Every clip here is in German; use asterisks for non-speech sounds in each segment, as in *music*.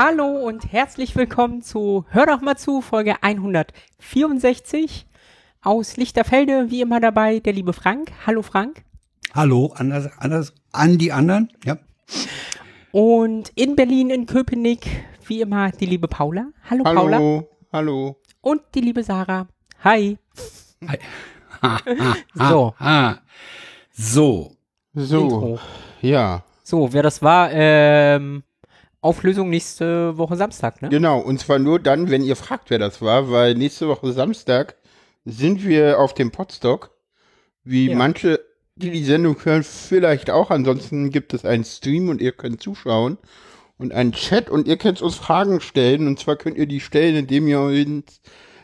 Hallo und herzlich willkommen zu Hör doch mal zu, Folge 164 aus Lichterfelde, wie immer dabei der liebe Frank. Hallo Frank. Hallo, anders, anders, an die anderen, ja. Und in Berlin, in Köpenick, wie immer die liebe Paula. Hallo, Hallo, Paula. hallo. Und die liebe Sarah. Hi. Hi. *laughs* So. Ah, so. So, Intro. ja, So, wer das war, ähm, Auflösung nächste Woche Samstag, ne? genau. Und zwar nur dann, wenn ihr fragt, wer das war, weil nächste Woche Samstag sind wir auf dem Podstock. Wie Ja. manche, die die Sendung hören, vielleicht auch. Ansonsten gibt es einen Stream und ihr könnt zuschauen. Und einen Chat und ihr könnt uns Fragen stellen. Und zwar könnt ihr die stellen, indem ihr uns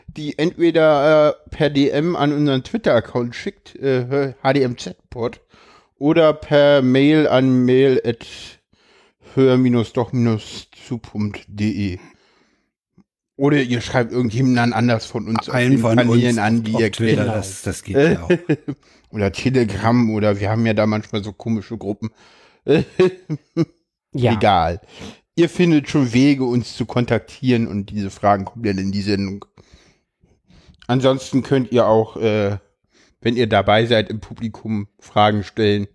die entweder äh, per DM an unseren Twitter-Account schickt, äh, HDMZ-Pod, oder per Mail an mail at hör-doch-zu.de. Oder ihr schreibt irgendjemanden anders von uns den von Kanälen uns an, die ihr kennt. das, das geht ja auch. *laughs* Oder Telegram oder wir haben ja da manchmal so komische Gruppen. *laughs* Ja. Egal. Ihr findet schon Wege, uns zu kontaktieren und diese Fragen kommen dann in die Sendung. Ansonsten könnt ihr auch, äh, wenn ihr dabei seid, im Publikum Fragen stellen.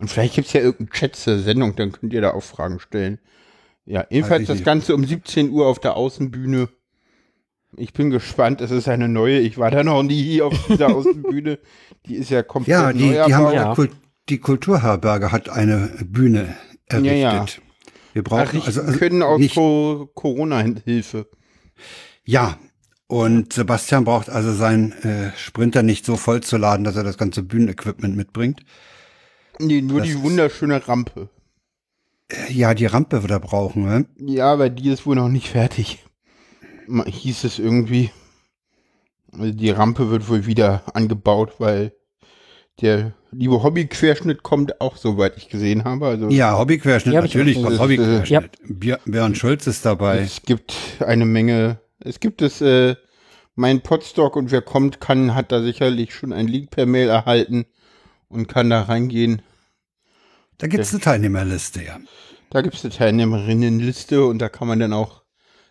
Und vielleicht gibt's ja irgendeinen Chat zur Sendung, dann könnt ihr da auch Fragen stellen. Ja, ebenfalls ich das. Ganze um 17 Uhr auf der Außenbühne. Ich bin gespannt, es ist eine neue. Ich war da noch nie auf dieser *laughs* Außenbühne. Die ist ja komplett Ja, die, neu die haben. Ja. Kult, die Kulturherberge hat eine Bühne errichtet. Ja, ja. Wir brauchen also, also können aus nicht, Co Corona-Hilfe. ja. Und Sebastian braucht also seinen äh, Sprinter nicht so voll zu laden, dass er das ganze Bühnenequipment mitbringt. Nee, nur Das die wunderschöne Rampe. Äh, Ja, die Rampe wird er brauchen. Ne? Ja, aber die ist wohl noch nicht fertig. Hieß es irgendwie. Also die Rampe wird wohl wieder angebaut, weil der liebe Hobbyquerschnitt kommt auch, soweit ich gesehen habe. Also Ja, Hobbyquerschnitt, Ja, natürlich kommt. Hobbyquerschnitt. Bier- Björn Schulz ist dabei. es gibt eine Menge. Es gibt es, äh, mein Podstock und wer kommt, kann, hat da sicherlich schon einen Link per Mail erhalten und kann da reingehen. Da gibt's eine Teilnehmerliste, ja. Da gibt es eine Teilnehmerinnenliste und da kann man dann auch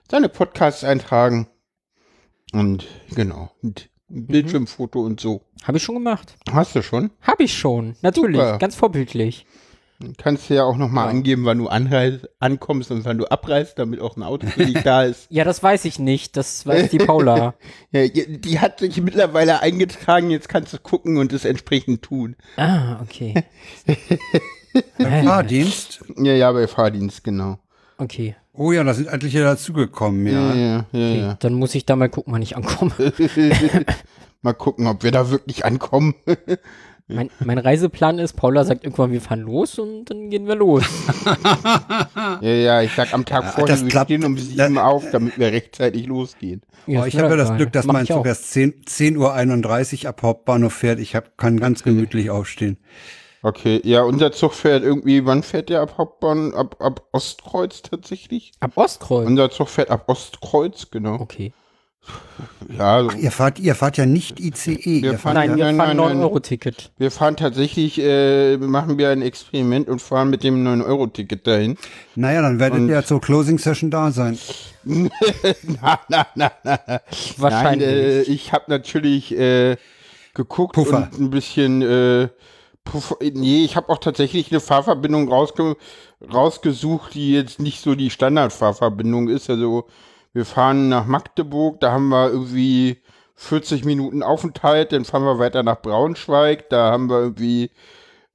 seine Podcasts eintragen. Und genau, und ein Bildschirmfoto und so. Habe ich schon gemacht. Hast du schon? Habe ich schon. Natürlich. Super. Ganz vorbildlich. Kannst du ja auch nochmal Ja. angeben, wann du anreist, ankommst und wann du abreist, damit auch ein Auto für dich da ist. *laughs* Ja, das weiß ich nicht. Das weiß die Paula. *laughs* Ja, die die hat sich mittlerweile eingetragen, jetzt kannst du gucken und es entsprechend tun. ah, okay. *laughs* Beim Fahrdienst. Ja, ja, bei Fahrdienst, genau. Okay. Oh ja, da sind etliche dazugekommen, ja. Ja, ja, ja. okay. ja. Dann muss ich da mal gucken, wann ich ankomme. *laughs* *laughs* Mal gucken, ob wir da wirklich ankommen. *laughs* Mein, mein Reiseplan ist, Paula sagt irgendwann, wir fahren los und dann gehen wir los. Ja, ja, ich sag am Tag Ja, vorher, das wir klappt- stehen um sieben auf, damit wir rechtzeitig losgehen. Oh, ich habe ja das Glück, dass Mach mein. Zug erst 10, 10.31 Uhr ab Hauptbahnhof fährt. Ich hab, kann ganz gemütlich aufstehen. Okay, ja, unser Zug fährt irgendwie, wann fährt der ab Hauptbahn? Ab, ab Ostkreuz tatsächlich? Ab Ostkreuz. Unser Zug fährt ab Ostkreuz, genau. Okay. Ja, so, Ach, ihr fahrt, ihr fahrt ja nicht ICE. Wir ihr fahren- fahrt Nein, ja, wir nein, fahren nein, nein. 9-Euro-Ticket. wir fahren tatsächlich, äh, machen wir ein Experiment und fahren mit dem 9-Euro-Ticket dahin. naja, dann werdet Und- ihr ja zur Closing Session da sein. na, na, na, na. Wahrscheinlich. Nein, äh, ich habe natürlich äh, geguckt Puffer. und ein bisschen äh, nee, ich habe auch tatsächlich eine Fahrverbindung rausge rausgesucht, die jetzt nicht so die Standardfahrverbindung ist. Also wir fahren nach Magdeburg, da haben wir irgendwie 40 Minuten Aufenthalt, dann fahren wir weiter nach Braunschweig, da haben wir irgendwie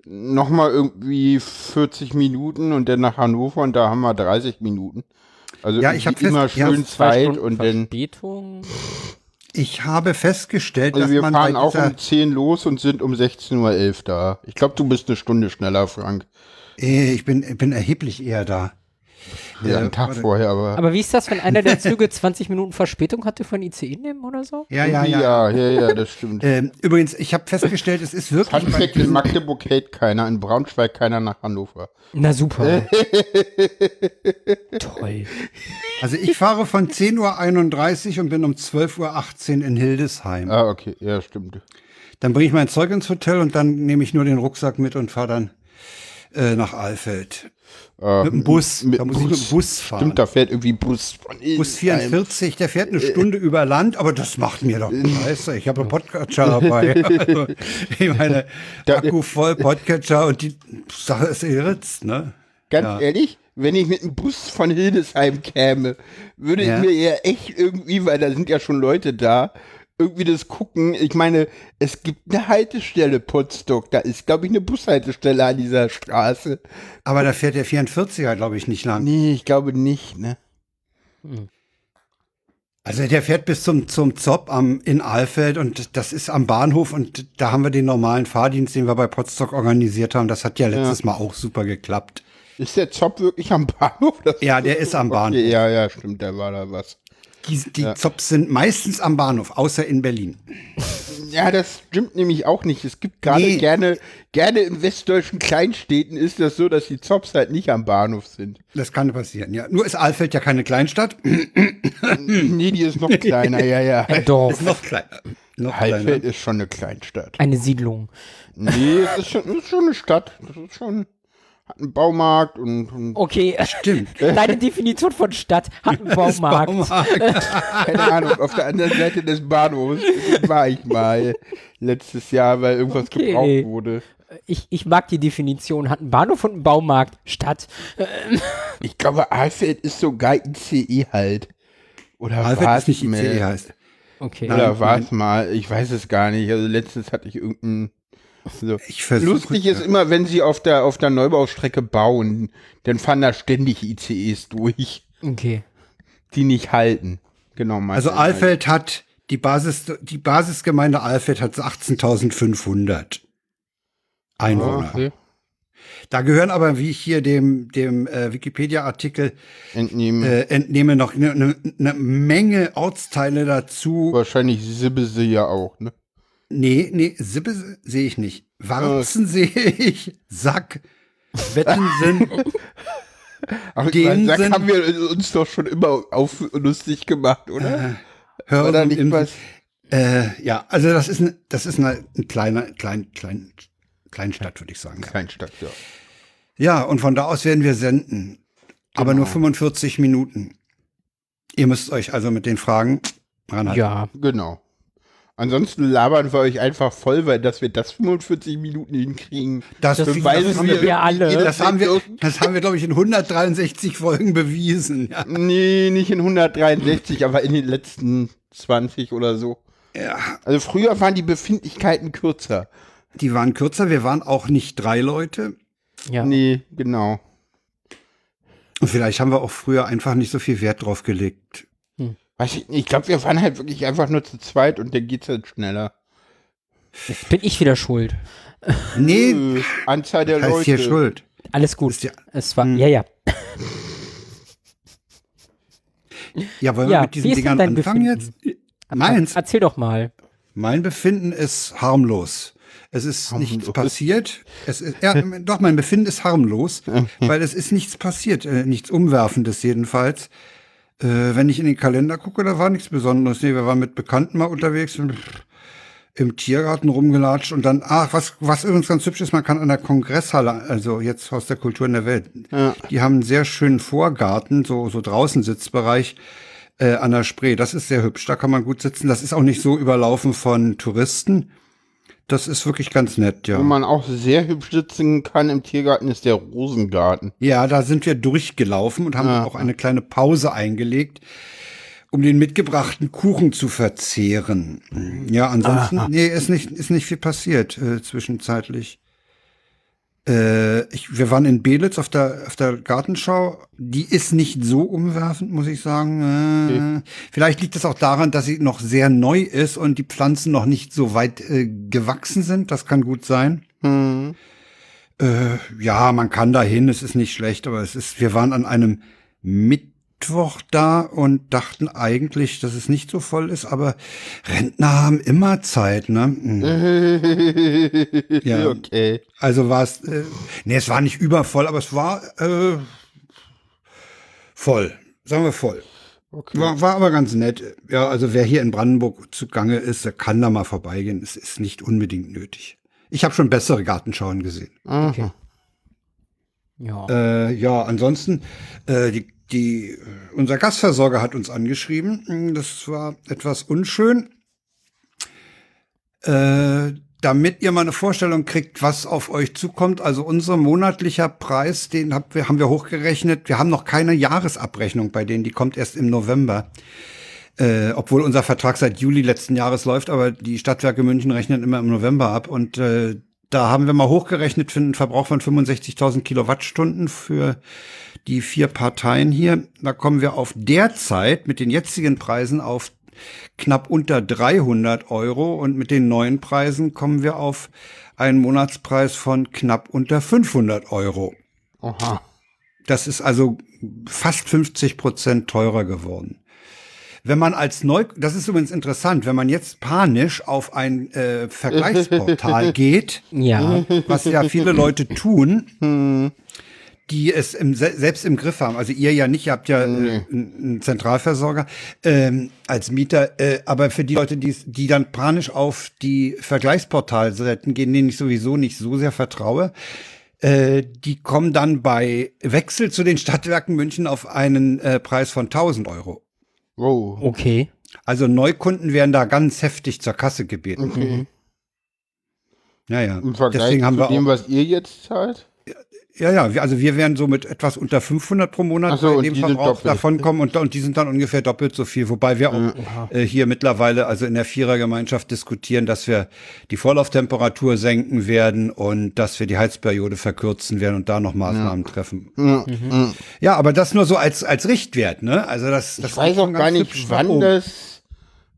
nochmal irgendwie 40 Minuten und dann nach Hannover und da haben wir 30 Minuten. Also Ja, ich hab irgendwie immer schön Zeit und dann Verspätung. Ich habe festgestellt, Also dass wir man fahren bei auch um 10 los und sind um 16.11 Uhr da. Ich glaube, du bist eine Stunde schneller, Frank. Eh, ich bin, ich bin erheblich eher da. Ja, Äh, einen Tag warte. vorher, aber. Aber wie ist das, wenn einer der Züge 20 Minuten Verspätung hatte von ICE nehmen oder so? Ja, ja, ja. ja, ja, ja, das stimmt. Ähm, übrigens, ich habe festgestellt, es ist wirklich Fun bei Fact, in Magdeburg hält keiner, in Braunschweig keiner nach Hannover. Na super. *laughs* Toll. Also ich fahre von 10.31 Uhr und bin um 12.18 Uhr in Hildesheim. Ah, okay, ja, stimmt. Dann bringe ich mein Zeug ins Hotel und dann nehme ich nur den Rucksack mit und fahre dann äh, nach Alfeld. Äh, Mit dem Bus. Mit da dem muss ich mit dem Bus fahren. Stimmt, da fährt irgendwie Bus von Bus irgendeinem- 44, der fährt eine Stunde über Land, aber das macht mir doch Scheiße. Ich habe einen Podcatcher dabei. Also, *laughs* *laughs* ich meine, Da- Akku voll, Podcatcher und die Sache ist geritzt, ne? Ganz Ja. ehrlich, wenn ich mit einem Bus von Hildesheim käme, würde Ja. ich mir ja echt irgendwie, weil da sind ja schon Leute da, irgendwie das gucken. Ich meine, es gibt eine Haltestelle Potsdok, da ist, glaube ich, eine Bushaltestelle an dieser Straße. Aber da fährt der 44er, glaube ich, nicht lang. Nee, ich glaube nicht, ne? Also der fährt bis zum, zum Zopp am, in Alfeld und das ist am Bahnhof und da haben wir den normalen Fahrdienst, den wir bei Potsdok organisiert haben. Das hat ja letztes Mal auch super geklappt. Ist der Zopp wirklich am Bahnhof? Das Ja, der ist am Bahnhof. Okay, ja, ja, stimmt, da war da was. Die, die Zops sind meistens am Bahnhof, außer in Berlin. Ja, das stimmt nämlich auch nicht. Es gibt gerade Nee. gerne, gerne in westdeutschen Kleinstädten ist das so, dass die Zops halt nicht am Bahnhof sind. Das kann passieren, ja. Nur ist Alfeld ja keine Kleinstadt. *clears throat* nee, die ist noch kleiner, ja, ja. *laughs* Ein Dorf, Noch kleiner. Noch Heilfeld kleiner. ist schon eine Kleinstadt. eine Siedlung. Nee, es ist schon, es ist schon eine Stadt. Das ist schon, hat einen Baumarkt und, und Okay, Stimmt. *laughs* deine Definition von Stadt hat einen *laughs* Baumarkt. *laughs* keine Ahnung, auf der anderen Seite des Bahnhofs war ich mal letztes Jahr, weil irgendwas Okay. gebraucht wurde. Ich, ich mag die Definition, hat einen Bahnhof und einen Baumarkt. Stadt. Ich glaube, Alfeld ist sogar ICE halt. Oder Alfeld war's ist nicht mehr? ICE heißt. Okay. Oder war es mal? Ich weiß es gar nicht. Also letztens hatte ich irgendein. So. Lustig ist immer, wenn sie auf der, auf der Neubaustrecke bauen, dann fahren da ständig ICEs durch, Okay. die nicht halten. Genau, Also Alfeld hat, die Basis, die Basisgemeinde Alfeld hat 18.500 halt. Einwohner. Ah, okay. Da gehören aber, wie ich hier dem, dem äh, Wikipedia-Artikel äh, entnehme, noch eine ne, ne Menge Ortsteile dazu. Wahrscheinlich Sibbe sie ja auch, ne? Nee, nee, Sippe se- sehe ich nicht. Warzen sehe ich. Sack. Wettensen. Ach, Den da sind- haben wir uns doch schon immer auf lustig gemacht, oder? War da Hörsen, nicht was? Äh, ja, also das ist ein, das ist eine, ein kleiner, klein, klein, Kleinstadt, würde ich sagen. Kleinstadt, ja. Ja, und von da aus werden wir senden. Aber Genau. nur 45 Minuten. Ihr müsst euch also mit den Fragen ranhalten. Ja. Genau. Ansonsten labern wir euch einfach voll, weil dass wir das 45 Minuten hinkriegen. Das, Das beweisen das haben wir wir, alle. das haben wir, das haben wir, glaube ich, in 163 Folgen bewiesen. Ja. Nee, nicht in 163, aber in den letzten 20 oder so. ja, Also früher waren die Befindlichkeiten kürzer. die waren kürzer. Wir waren auch nicht drei Leute. Ja. Nee, genau. Und vielleicht haben wir auch früher einfach nicht so viel Wert drauf gelegt. Weiß ich, nicht, ich glaube, wir waren halt wirklich einfach nur zu zweit und dann geht's halt schneller. Bin ich wieder schuld. Nee, Anzahl der heißt Leute. hier Schuld. Alles gut. Ja- es war, ja, ja. Ja, wollen Ja, wir mit diesen Dingern anfangen jetzt? Meins. Erzähl doch mal. Mein Befinden ist harmlos. Es ist nichts Harmlos. passiert. Es ist, ja, doch, mein Befinden ist harmlos, *laughs* weil es ist nichts passiert. Äh, nichts Umwerfendes jedenfalls. Äh, wenn ich in den Kalender gucke, da war nichts Besonderes. Nee, wir waren mit Bekannten mal unterwegs und im Tiergarten rumgelatscht und dann, ach, was, was übrigens ganz hübsch ist, man kann an der Kongresshalle, also jetzt Haus der Kultur in der Welt, Ja. die haben einen sehr schönen Vorgarten, so, so draußen Sitzbereich äh, an der Spree. Das ist sehr hübsch, da kann man gut sitzen. Das ist auch nicht so überlaufen von Touristen. Das ist wirklich ganz nett, ja. Wo man auch sehr hübsch sitzen kann im Tiergarten, ist der Rosengarten. Ja, da sind wir durchgelaufen und haben Ah. auch eine kleine Pause eingelegt, um den mitgebrachten Kuchen zu verzehren. Ja, ansonsten, nee, ist nicht, ist nicht viel passiert äh, zwischenzeitlich. Äh, ich, wir waren in Belitz auf der, auf der Gartenschau. Die ist nicht so umwerfend, muss ich sagen. Äh, Vielleicht liegt es auch daran, dass sie noch sehr neu ist und die Pflanzen noch nicht so weit äh, gewachsen sind. Das kann gut sein. Hm. Äh, ja, man kann da hin, es ist nicht schlecht, aber es ist, wir waren an einem Mittwoch da und dachten eigentlich, dass es nicht so voll ist, aber Rentner haben immer Zeit, ne? Mhm. *laughs* Ja. Okay. Also war es, äh, nee, es war nicht übervoll, aber es war äh, voll, sagen wir voll. okay. War, war aber ganz nett. Ja, also wer hier in Brandenburg zugange ist, der kann da mal vorbeigehen. Es ist nicht unbedingt nötig. Ich habe schon bessere Gartenschauen gesehen. Okay. Ja. Äh, ja, ansonsten, äh, die, die, unser Gasversorger hat uns angeschrieben. Das war etwas unschön. Äh, damit ihr mal eine Vorstellung kriegt, was auf euch zukommt. Also unser monatlicher Preis, den hab, wir, haben wir hochgerechnet. Wir haben noch keine Jahresabrechnung bei denen, die kommt erst im November. Äh, obwohl unser Vertrag seit Juli letzten Jahres läuft, aber die Stadtwerke München rechnen immer im November ab. Und äh, da haben wir mal hochgerechnet für einen Verbrauch von 65.000 Kilowattstunden für die vier Parteien hier. Da kommen wir auf derzeit mit den jetzigen Preisen auf knapp unter 300 Euro und mit den neuen Preisen kommen wir auf einen Monatspreis von knapp unter 500 Euro. Aha. Das ist also fast 50 Prozent teurer geworden. Wenn man als Neu, das ist übrigens interessant, wenn man jetzt panisch auf ein äh, *laughs* Vergleichsportal geht, ja. was ja viele Leute tun, die es im, se- selbst im Griff haben. Also ihr ja nicht, ihr habt ja äh, einen Zentralversorger ähm, als Mieter, äh, aber für die Leute, die, die dann panisch auf die Vergleichsportalseiten gehen, denen ich sowieso nicht so sehr vertraue, äh, die kommen dann bei Wechsel zu den Stadtwerken München auf einen äh, Preis von 1000 Euro. Wow. Okay. Also Neukunden werden da ganz heftig zur Kasse gebeten. Okay. Ja, ja. Im Vergleich Deswegen haben zu wir dem, auch, was ihr jetzt zahlt? Ja, ja, also wir werden so mit etwas unter 500 pro Monat so, bei dem Verbrauch davon kommen und, und die sind dann ungefähr doppelt so viel, wobei wir auch äh, hier mittlerweile also in der Vierergemeinschaft diskutieren, dass wir die Vorlauftemperatur senken werden und dass wir die Heizperiode verkürzen werden und da noch Maßnahmen treffen. Ja. Ja, aber das nur so als als Richtwert, ne? Also das, das Ich weiß auch gar nicht, wann oben. das,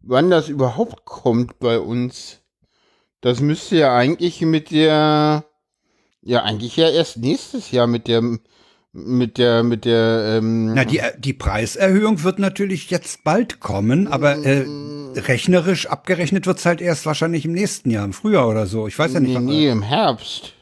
wann das überhaupt kommt bei uns. Das müsste ja eigentlich mit der, ja eigentlich ja erst nächstes Jahr mit der, mit der, mit der, ähm, Na, die, die Preiserhöhung wird natürlich jetzt bald kommen, aber äh, rechnerisch abgerechnet wird's halt erst wahrscheinlich im nächsten Jahr, im Frühjahr oder so. Ich weiß ja nicht. nee, wann- nee, im Herbst.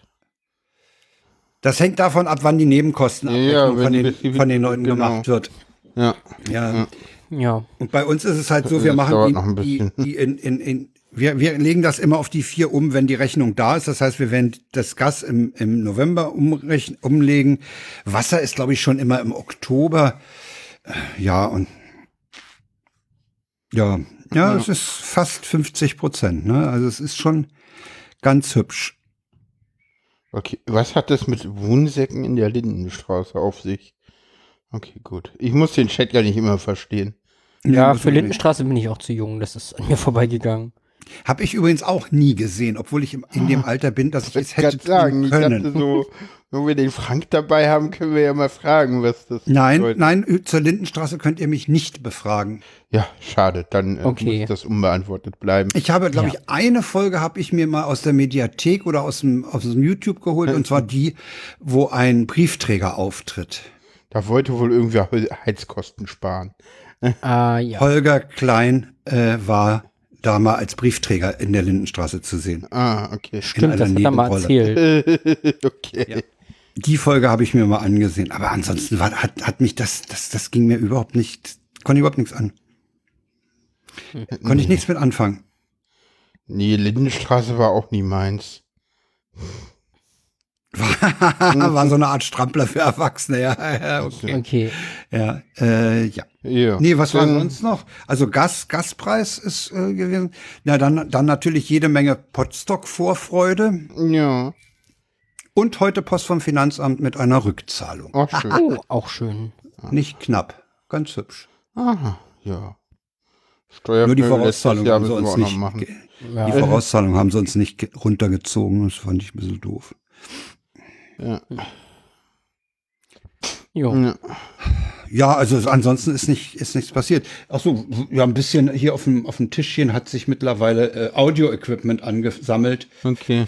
Das hängt davon ab, wann die Nebenkostenabrechnung Ja, von, den, die- von den Leuten genau. gemacht wird. Ja. Ja. Ja. Und bei uns ist es halt so, wir Das machen die, noch ein die, die in, in, in wir, wir legen das immer auf die vier um, wenn die Rechnung da ist. Das heißt, wir werden das Gas im, im November umrechnen, umlegen. Wasser ist, glaube ich, schon immer im Oktober. Äh, Ja, und ja, ja, es ist fast 50 Prozent. Ne? Also es ist schon ganz hübsch. Okay, was hat das mit Wohnsäcken in der Lindenstraße auf sich? Okay, gut. Ich muss den Chat ja nicht immer verstehen. Ja, für nicht. Lindenstraße bin ich auch zu jung. Das ist an mir vorbeigegangen. Hab ich übrigens auch nie gesehen, obwohl ich im, in dem Alter bin, dass ich es Ich hätte kann sagen, tun ich können. so, wenn wir den Frank dabei haben, können wir ja mal fragen, was das Nein, bedeutet. nein, zur Lindenstraße könnt ihr mich nicht befragen. Ja, schade, dann äh, Okay. muss das unbeantwortet bleiben. Ich habe, glaube Ja. ich, eine Folge habe ich mir mal aus der Mediathek oder aus dem, aus dem YouTube geholt, und zwar die, wo ein Briefträger auftritt. Da wollte wohl irgendwer Heizkosten sparen. Ah, ja. Holger Klein äh, war da mal als Briefträger in der Lindenstraße zu sehen. Ah, okay. Stimmt, das hat er mal Nebenrolle. erzählt. *laughs* okay. Die Folge habe ich mir mal angesehen, aber ansonsten war, hat, hat mich das, das, das ging mir überhaupt nicht, konnte überhaupt nichts an. Konnte ich nichts mit anfangen. Nee, Lindenstraße war auch nie meins. *laughs* war so eine Art Strampler für Erwachsene, ja, ja, okay. Okay. Ja, äh, ja. Ja. Nee, was war sonst noch? Also Gas, Gaspreis ist äh, gewesen. Na, dann, dann natürlich jede Menge Potstock-Vorfreude Ja, und heute Post vom Finanzamt mit einer Rückzahlung. auch schön. *laughs* Oh, auch schön. Nicht knapp, ganz hübsch. Aha, ja. Nur die Vorauszahlung haben sie uns nicht, Ja. die Vorauszahlung haben sie uns nicht ge- runtergezogen. Das fand ich ein bisschen doof. Ja. Jo. Ja. Ja, also ansonsten ist nicht ist nichts passiert. Ach so, ja, ein bisschen hier auf dem auf dem Tischchen hat sich mittlerweile äh, Audio-Equipment angesammelt Okay.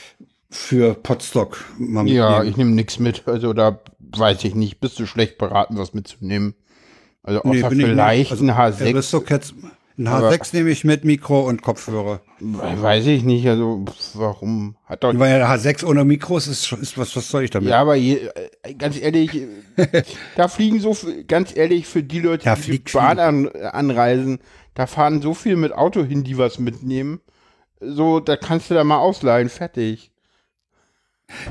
für Potstock. Mal Ja, mitnehmen. ich nehme nichts mit. Also da weiß ich nicht. Bist du schlecht beraten, was mitzunehmen? Also Nee, außer nicht. vielleicht Also, ein H6. Aristocats, ein Aber- H6 nehme ich mit, Mikro und Kopfhörer. Weiß ich nicht. Also warum? Hat doch Weil der H6 ohne Mikros ist, ist was, was soll ich damit? Ja, aber je, äh, ganz ehrlich, äh, *laughs* da fliegen so, ganz ehrlich, für die Leute, Da die Bahn an, anreisen, da fahren so viel mit Auto hin, die was mitnehmen. So, da kannst du da mal ausleihen, fertig.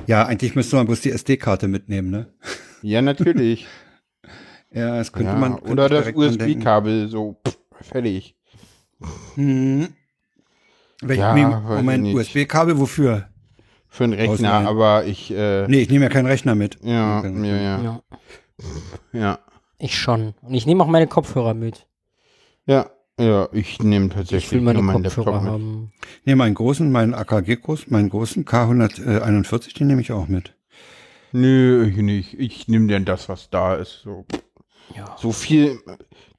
Ja, eigentlich müsste man bloß die SD-Karte mitnehmen, ne? Ja, natürlich. *laughs* Ja, das könnte ja, man. könnte oder das. USB-Kabel, so pff, fertig. Hm. Welch, Ja, ich Moment. USB-Kabel wofür? Für einen Rechner, aber ich, äh, Nee, ich nehme ja keinen Rechner mit. ja, Okay. ja, ja, Ja. Ich schon. Und ich nehme auch meine Kopfhörer mit. Ja, ja, ich nehme Ich tatsächlich will meine nur meinen Kopfhörer Laptop mit. haben. Nee, meinen großen, meinen AKG groß, meinen großen K141, den nehme ich auch mit. Nö, ich nicht. Ich nehme denn das, was da ist. So, Ja. so viel,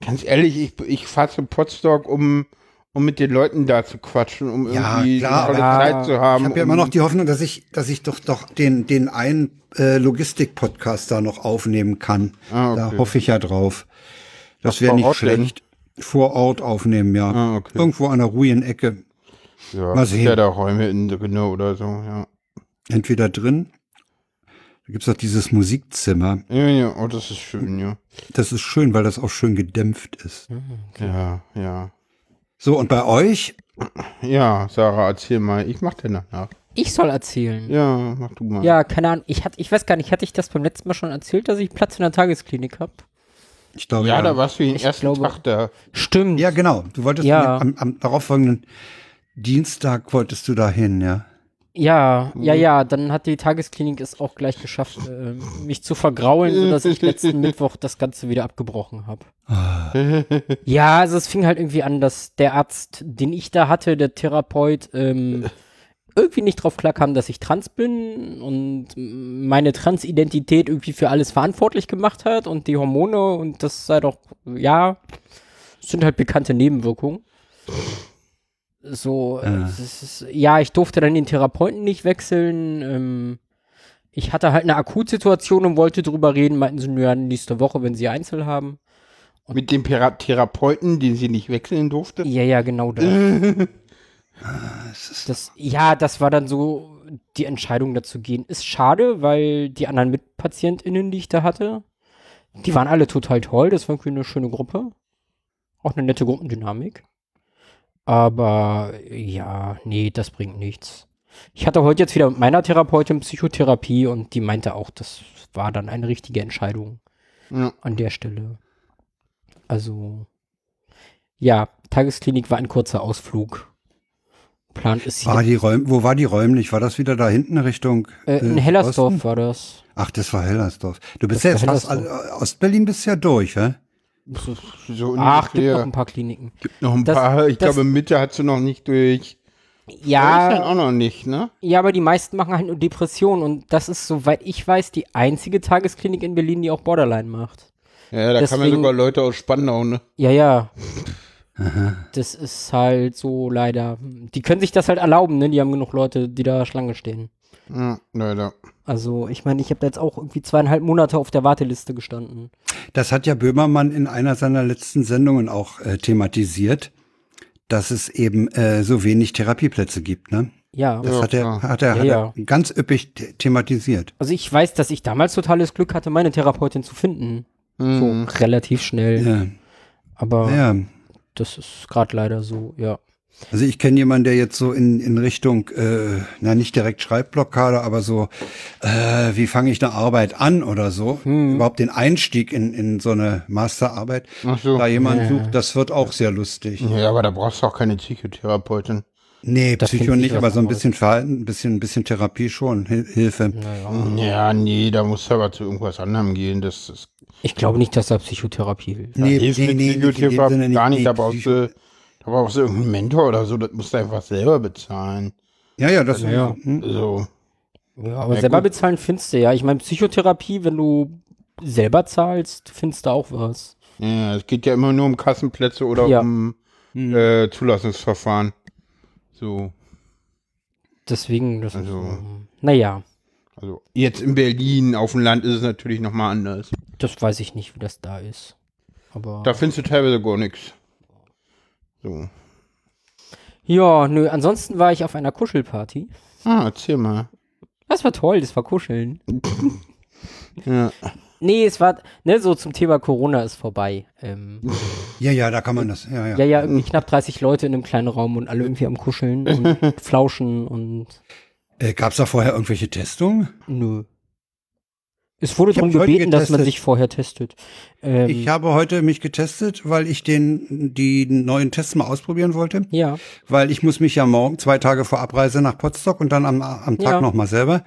ganz ehrlich, ich, ich fahre zum Potsdok, um, um mit den Leuten da zu quatschen, um Ja, irgendwie klar, eine tolle aber- Zeit zu haben. Ich habe ja um, immer noch die Hoffnung, dass ich, dass ich doch doch den den einen äh, Logistik-Podcast da noch aufnehmen kann. Ah, okay. Da hoffe ich ja drauf. Das wäre nicht Ort denn? schlecht. Vor Ort aufnehmen, ja. Ah, okay. Irgendwo an einer ruhigen Ecke. ja, mal sehen. Ja, da Räume innen drin oder so, ja. Entweder drin. Da gibt's doch dieses Musikzimmer. Ja, ja, oh, das ist schön, ja. Das ist schön, weil das auch schön gedämpft ist. Ja, ja. So, und bei euch? Ja, Sarah, erzähl mal. Ich mach dir danach. Ich soll erzählen. Ja, mach du mal. Ja, keine Ahnung. Ich, hatte, ich weiß gar nicht, hatte ich das beim letzten Mal schon erzählt, dass ich Platz in der Tagesklinik habe? Ich glaube, Ja, da warst du den Ich ersten glaube- Tag da. Stimmt. Ja, genau. Du wolltest Ja. am, am darauffolgenden Dienstag wolltest du da hin, ja. Ja, ja, ja, dann hat die Tagesklinik es auch gleich geschafft, äh, mich zu vergraulen, sodass ich letzten *laughs* Mittwoch das Ganze wieder abgebrochen habe. Ja, also es fing halt irgendwie an, dass der Arzt, den ich da hatte, der Therapeut, ähm, irgendwie nicht drauf klarkam, dass ich trans bin und meine Transidentität irgendwie für alles verantwortlich gemacht hat und die Hormone und das sei doch, ja, sind halt bekannte Nebenwirkungen. So, äh, Ah. es ist, ja, ich durfte dann den Therapeuten nicht wechseln. Ähm, ich hatte halt eine Akutsituation und wollte drüber reden, meinten sie, ja, nächste Woche, wenn sie Einzel haben. Mit dem Pera Therapeuten, den sie nicht wechseln durfte. Ja, ja, genau das. *laughs* das. Ja, das war dann so die Entscheidung dazu gehen. Ist schade, weil die anderen MitpatientInnen, die ich da hatte, die waren alle total toll. Das war irgendwie eine schöne Gruppe. Auch eine nette Gruppendynamik. Aber ja, nee, das bringt nichts. Ich hatte heute jetzt wieder mit meiner Therapeutin Psychotherapie und die meinte auch, das war dann eine richtige Entscheidung Ja. an der Stelle. Also, ja, Tagesklinik war ein kurzer Ausflug. Plan ist War hier. die Räum wo war die räumlich? War das wieder da hinten Richtung? Äh, in äh, Hellersdorf Osten? war das. Ach, das war Hellersdorf. Du bist Das ja jetzt war fast all, Ostberlin bist ja durch, hä? So Ach, gibt noch ungefähr. ein paar Kliniken. Gibt noch ein Das- paar. Ich das- glaube, Mitte hat sie noch nicht durch. Deutschland Ja, auch noch nicht, ne? ja, aber die meisten machen halt nur Depressionen und das ist, soweit ich weiß, die einzige Tagesklinik in Berlin, die auch Borderline macht. Ja, da kamen Deswegen- sogar Leute aus Spandau, ne? Ja, ja. *laughs* Das ist halt so leider. Die können sich das halt erlauben, ne? Die haben genug Leute, die da Schlange stehen. Ja, leider. Also, ich meine, ich habe da jetzt auch irgendwie zweieinhalb Monate auf der Warteliste gestanden. Das hat ja Böhmermann in einer seiner letzten Sendungen auch äh, thematisiert, dass es eben äh, so wenig Therapieplätze gibt, ne? Ja. Das Ja, hat er, hat er, Ja, hat ja. er ganz üppig the thematisiert. Also ich weiß, dass ich damals totales Glück hatte, meine Therapeutin zu finden. Mhm. So relativ schnell. Ja, Aber ja. das ist gerade leider so, ja. Also ich kenne jemanden, der jetzt so in, in Richtung, äh, na nicht direkt Schreibblockade, aber so, äh, wie fange ich eine Arbeit an oder so, Hm. überhaupt den Einstieg in, in so eine Masterarbeit, Ach so. da jemand Ja. sucht, das wird auch sehr lustig. Ja, aber da brauchst du auch keine Psychotherapeutin. Nee, Das Psycho nicht, aber so ein bisschen Verhalten, ein bisschen, ein bisschen Therapie schon, Hil Hilfe. Naja. Ja, nee, da musst du aber zu irgendwas anderem gehen. Das ist Ich glaube nicht, dass da Psychotherapie hilft. Nee, nee, nee, Sinne gar nicht. nee, Da brauchst Psycho- du, da brauchst du irgendeinen Mentor oder so. Das musst du einfach selber bezahlen. Ja, ja, das Ja. ist, hm? So. Ja, aber Ja, selber gut. bezahlen findest du ja. Ich meine, Psychotherapie, wenn du selber zahlst, findest du auch was. Ja, es geht ja immer nur um Kassenplätze oder Ja. um Hm. äh, Zulassungsverfahren. So. Deswegen, das Also- ist, naja, Also jetzt in Berlin, auf dem Land ist es natürlich nochmal anders. das weiß ich nicht, wie das da ist. Aber Da findest du teilweise gar nichts. So. ja, nö, ansonsten war ich auf einer Kuschelparty. Ah, erzähl mal. Das war toll, das war Kuscheln. *laughs* Ja. Nee, es war, ne, so zum Thema Corona ist vorbei. Ähm, ja, ja, da kann man das, ja, ja. ja, ja, irgendwie knapp 30 Leute in einem kleinen Raum und alle irgendwie am Kuscheln und *laughs* Flauschen und Äh, Gab es da vorher irgendwelche Testungen? Nö. Es wurde darum gebeten, dass man sich vorher testet. Ähm, Ich habe heute mich getestet, weil ich den die neuen Tests mal ausprobieren wollte. ja. Weil ich muss mich ja morgen zwei Tage vor Abreise nach Potsdam und dann am, am Tag Ja. noch mal selber.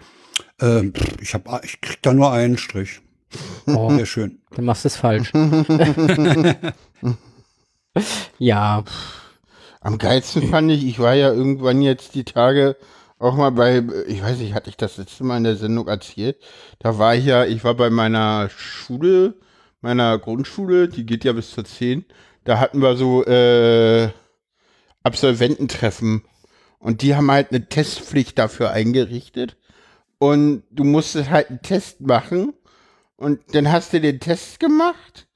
Ähm, ich hab, ich krieg da nur einen Strich. Oh, Sehr schön. dann machst du es falsch. *laughs* ja. Am geilsten fand ich, ich war ja irgendwann jetzt die Tage auch mal bei, ich weiß nicht, hatte ich das letzte Mal in der Sendung erzählt? Da war ich ja, ich war bei meiner Schule, meiner Grundschule, die geht ja bis zur 10. Da hatten wir so äh, Absolvententreffen und die haben halt eine Testpflicht dafür eingerichtet und du musstest halt einen Test machen und dann hast du den Test gemacht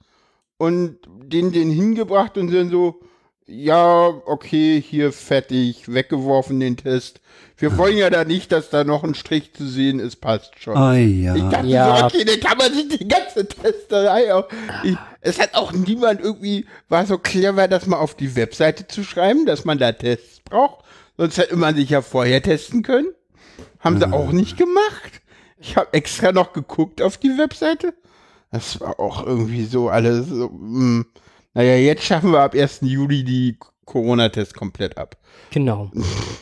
und den den hingebracht und dann so, ja, okay, hier fertig, weggeworfen den Test. Wir wollen ja da nicht, dass da noch ein Strich zu sehen ist, passt schon. Ah Ich ja. dachte Ja. so, okay, dann kann man sich die ganze Testerei auch. Ich, es hat auch niemand irgendwie, war so clever, das mal auf die Webseite zu schreiben, dass man da Tests braucht. Sonst hätte man sich ja vorher testen können. Haben sie auch nicht gemacht. Ich habe extra noch geguckt auf die Webseite. Das war auch irgendwie so alles so, mh. Naja, jetzt schaffen wir ab 1. Juli die Corona-Tests komplett ab. Genau.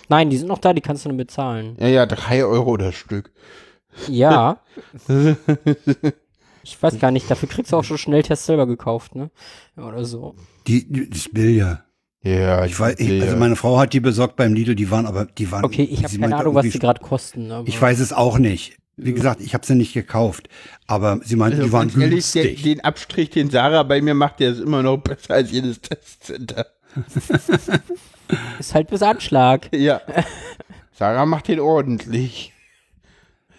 Nein, die sind noch da, die kannst du nur bezahlen. Ja, ja, drei Euro das Stück. Ja. *laughs* Ich weiß gar nicht, dafür kriegst du auch schon Schnelltests selber gekauft, ne? Oder so. Die, die das Bill ja. Ja, Ich weiß, ich, also meine Frau hat die besorgt beim Lidl, die waren aber, die waren. Okay, ich habe keine Ahnung, was die gerade kosten. Aber Ich weiß es auch nicht. Wie gesagt, ich habe sie nicht gekauft. Aber sie meinte, Also die waren ehrlich, günstig. den Abstrich, den Sarah bei mir macht, der ist immer noch besser als jedes Testcenter. *laughs* ist halt bis Anschlag. Ja. Sarah macht den ordentlich.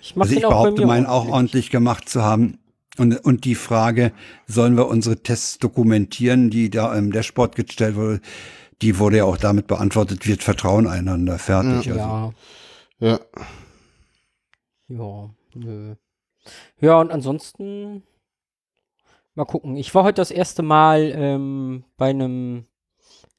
Ich mach also ich den behaupte, mir meinen auch ordentlich. gemacht zu haben. Und, und die Frage, sollen wir unsere Tests dokumentieren, die da im Dashboard gestellt wurde, die wurde ja auch damit beantwortet, wird Vertrauen einander fertig. Also, Ja, Ja. Ja, nö. Ja, und ansonsten mal gucken. Ich war heute das erste Mal ähm, bei einem,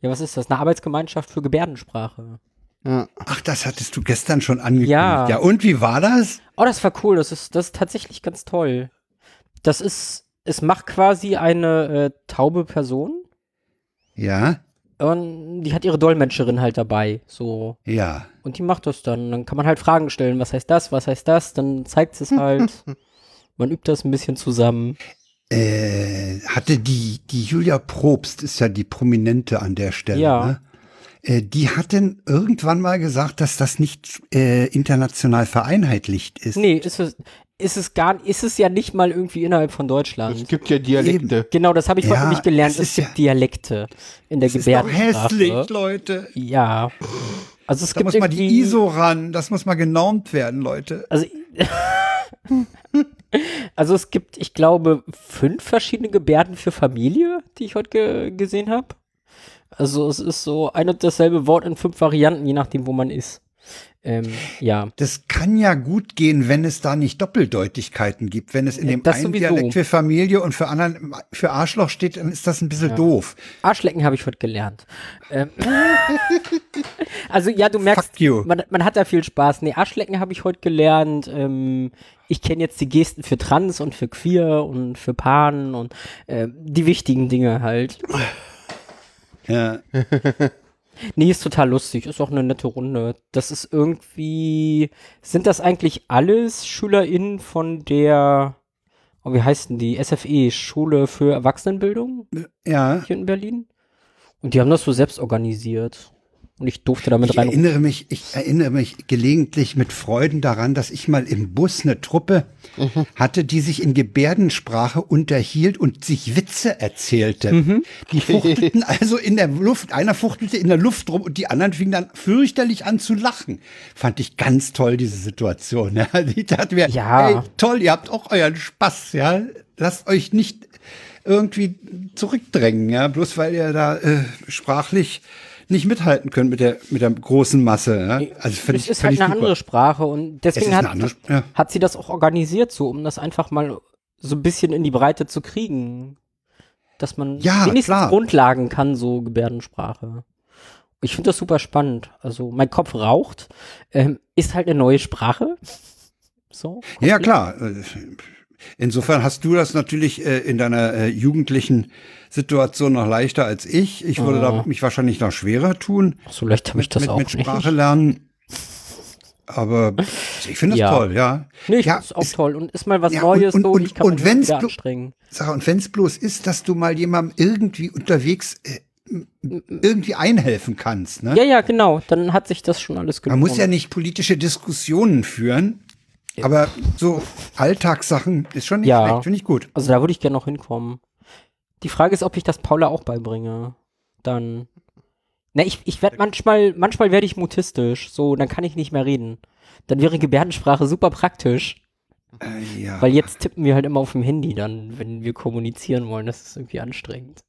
ja, was ist das? Eine Arbeitsgemeinschaft für Gebärdensprache. ja. Ach, das hattest du gestern schon angekündigt. Ja. ja, und wie war das? Oh, das war cool. Das ist, das ist tatsächlich ganz toll. Das ist, es macht quasi eine äh, taube Person Ja, und die hat ihre Dolmetscherin halt dabei, so. ja. Und die macht das dann. Dann kann man halt Fragen stellen. Was heißt das? Was heißt das? Dann zeigt es halt. *laughs* man übt das ein bisschen zusammen. Äh, hatte die, die Julia Probst, ist ja die Prominente an der Stelle, Ja. ne? Äh, die hatten irgendwann mal gesagt, dass das nicht äh, international vereinheitlicht ist. Nee, ist es, ist es gar, ist es ja nicht mal irgendwie innerhalb von Es Deutschland. gibt ja Dialekte. Genau, das habe ich Ja, heute nicht gelernt. es Es, gibt ja- Dialekte in der das ist doch Gebärdensprache. hässlich, Leute. Ja. Also es Da gibt muss mal die ISO ran, das muss mal genormt werden, Leute. Also, *laughs* also es gibt, ich glaube, fünf verschiedene Gebärden für Familie, die ich heute ge gesehen habe. Also es ist so ein und dasselbe Wort in fünf Varianten, je nachdem, wo man ist. Ähm, ja. Das kann ja gut gehen, wenn es da nicht Doppeldeutigkeiten gibt. Wenn es in Ja, dem das einen sowieso. Dialekt für Familie und für anderen für Arschloch steht, dann ist das ein bisschen doof. Arschlecken habe ich heute gelernt. Ähm, *laughs* also ja, du merkst, Fuck you. man, man hat da viel Spaß. Nee, Arschlecken habe ich heute gelernt. Ähm, ich kenne jetzt die Gesten für Trans und für Queer und für Pan und ähm, die wichtigen Dinge halt. Ja. *laughs* Nee, ist total lustig, ist auch eine nette Runde. Das ist irgendwie, sind das eigentlich alles SchülerInnen von der, oh, wie heißt denn die, SFE, Schule für Erwachsenenbildung ja. hier in Berlin? Und die haben das so selbst organisiert. Und ich durfte damit Ich rein. erinnere mich, ich erinnere mich gelegentlich mit Freuden daran, dass ich mal im Bus eine Truppe hatte, die sich in Gebärdensprache unterhielt und sich Witze erzählte. Die fuchtelten *laughs* also in der Luft, einer fuchtelte in der Luft rum und die anderen fingen dann fürchterlich an zu lachen. Fand ich ganz toll, diese Situation. Ja. Ich dachte mir, Ja. hey, toll, ihr habt auch euren Spaß, ja. Lasst euch nicht irgendwie zurückdrängen, ja, bloß weil ihr da äh, sprachlich nicht mithalten könnt mit der mit der großen Masse. Ja? Also finde es ich, ist find halt eine super. andere Sprache und deswegen hat, andere ja. hat sie das auch organisiert, so um das einfach mal so ein bisschen in die Breite zu kriegen. Dass man Ja, wenigstens klar. Grundlagen kann, so Gebärdensprache. Ich finde das super spannend. Also mein Kopf raucht, ähm, ist halt eine neue Sprache. *laughs* So. Ja, klar. Äh, Insofern hast du das natürlich äh, in deiner äh, jugendlichen Situation noch leichter als ich. Ich würde Oh. da mich wahrscheinlich noch schwerer tun. So leicht habe ich das mit, auch mit nicht. Sprache lernen. Aber ich finde es Ja. toll, ja. Nee, ich ja, find's auch ist- toll und ist mal was Ja, Neues und- so und- und ich kann und mich wenn's anstrengen. Sarah, und wenn es bloß ist, dass du mal jemandem irgendwie unterwegs äh, irgendwie einhelfen kannst. Ne? Ja, ja, genau. Dann hat sich das schon alles Man gelohnt. muss ja nicht politische Diskussionen führen, aber so Alltagssachen ist schon nicht Ja. schlecht, finde ich gut. Also da würde ich gerne noch hinkommen. Die Frage ist, ob ich das Paula auch beibringe. Dann. Na, ich, ich werde manchmal, manchmal werde ich mutistisch. So, dann kann ich nicht mehr reden. Dann wäre Gebärdensprache super praktisch. Äh, ja. Weil jetzt tippen wir halt immer auf dem Handy dann, wenn wir kommunizieren wollen. Das ist irgendwie anstrengend.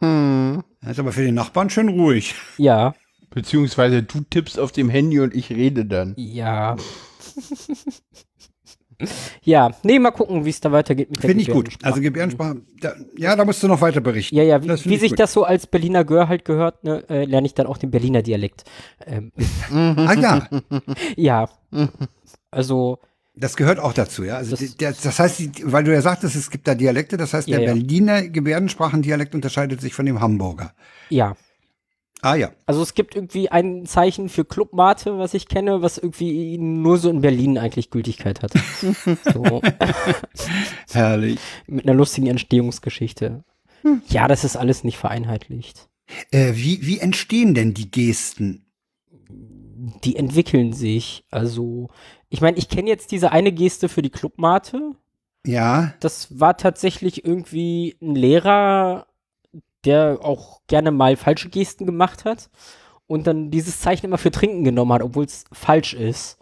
Hm. Das ist aber für den Nachbarn schön ruhig. Ja, Beziehungsweise du tippst auf dem Handy und ich rede dann. ja. *laughs* ja, nee, mal gucken, wie es da weitergeht Finde ich gut. Also Gebärdensprache, da, ja, da musst du noch weiter berichten. Ja, ja, wie, wie ich sich gut. das so als Berliner Gör halt gehört, ne, äh, lerne ich dann auch den Berliner Dialekt. Ähm, Ah ja, *laughs* ja. Also, das gehört auch dazu, ja. Also Das- das heißt, weil du ja sagtest, es gibt da Dialekte, das heißt, Ja, der ja. Berliner Gebärdensprachendialekt unterscheidet sich von dem Hamburger. ja. Ah ja. Also es gibt irgendwie ein Zeichen für Clubmate, was ich kenne, was irgendwie nur so in Berlin eigentlich Gültigkeit hat. *laughs* so, *laughs* Herrlich. mit einer lustigen Entstehungsgeschichte. Ja, das ist alles nicht vereinheitlicht. Äh, wie, wie entstehen denn die Gesten? Die entwickeln sich. Also, ich meine, ich kenne jetzt diese eine Geste für die Clubmate. Ja, Das war tatsächlich irgendwie ein Lehrer, der auch gerne mal falsche Gesten gemacht hat und dann dieses Zeichen immer für Trinken genommen hat, obwohl es falsch ist.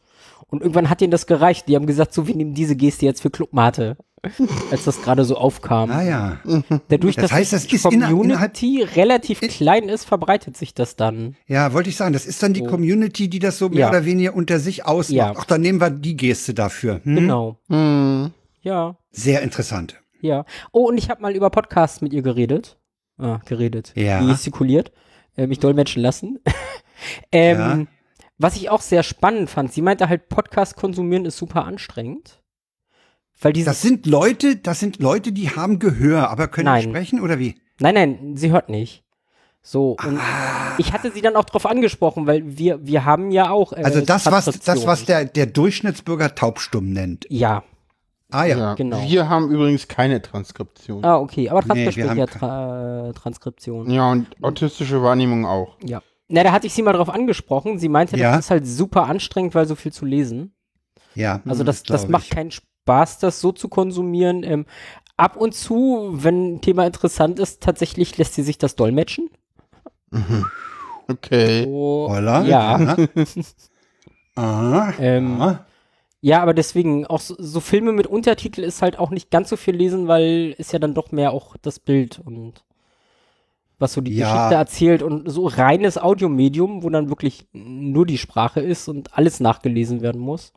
Und irgendwann hat ihnen das gereicht. Die haben gesagt, so, wir nehmen diese Geste jetzt für Clubmate. *laughs* Als das gerade so aufkam. ah ja. Dadurch, Das dass heißt, das die Community relativ klein ist, verbreitet sich das dann. Ja, wollte ich sagen, das ist dann die So. Community, die das so mehr Ja. oder weniger unter sich ausmacht. Ja. Ach, dann nehmen wir die Geste dafür. Hm? Genau. Hm. Ja, Sehr interessant. ja. Oh, und ich habe mal über Podcasts mit ihr geredet. Ah, geredet. Ja. Gestikuliert. Äh, mich dolmetschen lassen. *laughs* ähm, Ja. Was ich auch sehr spannend fand, sie meinte halt, Podcast konsumieren ist super anstrengend. Weil. Das sind Leute, das sind Leute, die haben Gehör, aber können Nein. nicht sprechen oder wie? Nein, nein, sie hört nicht. So, und Ah. ich hatte sie dann auch drauf angesprochen, weil wir, wir haben ja auch. Äh, Also das, was, das, was der, der Durchschnittsbürger taubstumm nennt. Ja, Ah ja. Ja, genau. Wir haben übrigens keine Transkription. ah, okay, aber Nee, wir Transkription, haben ja, Tra äh, Transkription. Ja, und autistische Wahrnehmung auch. Ja. Na, da hatte ich sie mal drauf angesprochen. Sie meinte, Ja. das ist halt super anstrengend, weil so viel zu lesen. Ja. Also das, das glaub macht ich. keinen Spaß, das so zu konsumieren. Ähm, ab und zu, wenn ein Thema interessant ist, tatsächlich lässt sie sich das dolmetschen. Okay. So, Holla. Ja. *laughs* Ah. Ähm, ah. Ja, aber deswegen, auch so, so Filme mit Untertitel ist halt auch nicht ganz so viel lesen, weil ist ja dann doch mehr auch das Bild und was so die Ja. Geschichte erzählt und so reines Audiomedium, wo dann wirklich nur die Sprache ist und alles nachgelesen werden muss.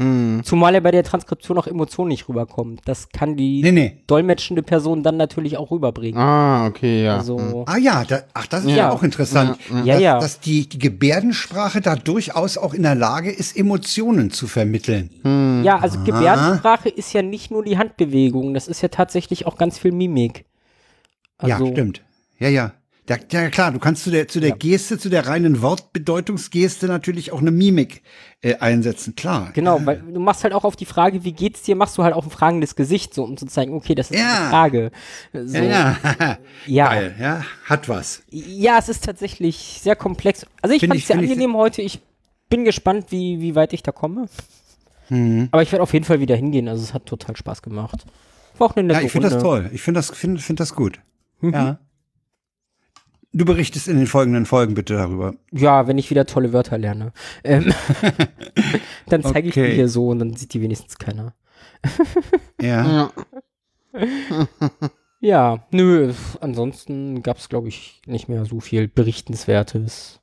Hm. Zumal ja bei der Transkription auch Emotion nicht rüberkommt. Das kann die Nee, nee. dolmetschende Person dann natürlich auch rüberbringen. Ah, okay, ja. Also, Ah ja, da, ach, das ist ja, Ja. auch interessant. Ja, dass, ja. dass die, die Gebärdensprache da durchaus auch in der Lage ist, Emotionen zu vermitteln. Hm. ja, also Gebärdensprache ist ja nicht nur die Handbewegung, das ist ja tatsächlich auch ganz viel Mimik. Also, ja, stimmt. Ja, ja. Da, ja, klar, du kannst zu der, zu der Ja. Geste, zu der reinen Wortbedeutungsgeste natürlich auch eine Mimik äh, einsetzen, klar. Genau, weil du machst halt auch auf die Frage, wie geht's dir, machst du halt auch ein fragendes Gesicht, so um zu zeigen, okay, das ist Ja. eine Frage. So, Ja, ja. *laughs* ja. Geil, ja, hat was. Ja, es ist tatsächlich sehr komplex. Also ich Find fand es sehr find ich- angenehm heute. Ich bin gespannt, wie, wie weit ich da komme. Mhm. Aber ich werde auf jeden Fall wieder hingehen. Also es hat total Spaß gemacht. War auch eine nette Ja, ich finde das toll. Ich finde das, finde find das gut. Mhm. Ja. Du berichtest in den folgenden Folgen bitte darüber. Ja, wenn ich wieder tolle Wörter lerne. Ähm, *laughs* dann zeige ich die hier so und dann sieht die wenigstens keiner. *laughs* Ja. Ja. *laughs* Ja, nö, ansonsten gab es, glaube ich, nicht mehr so viel Berichtenswertes.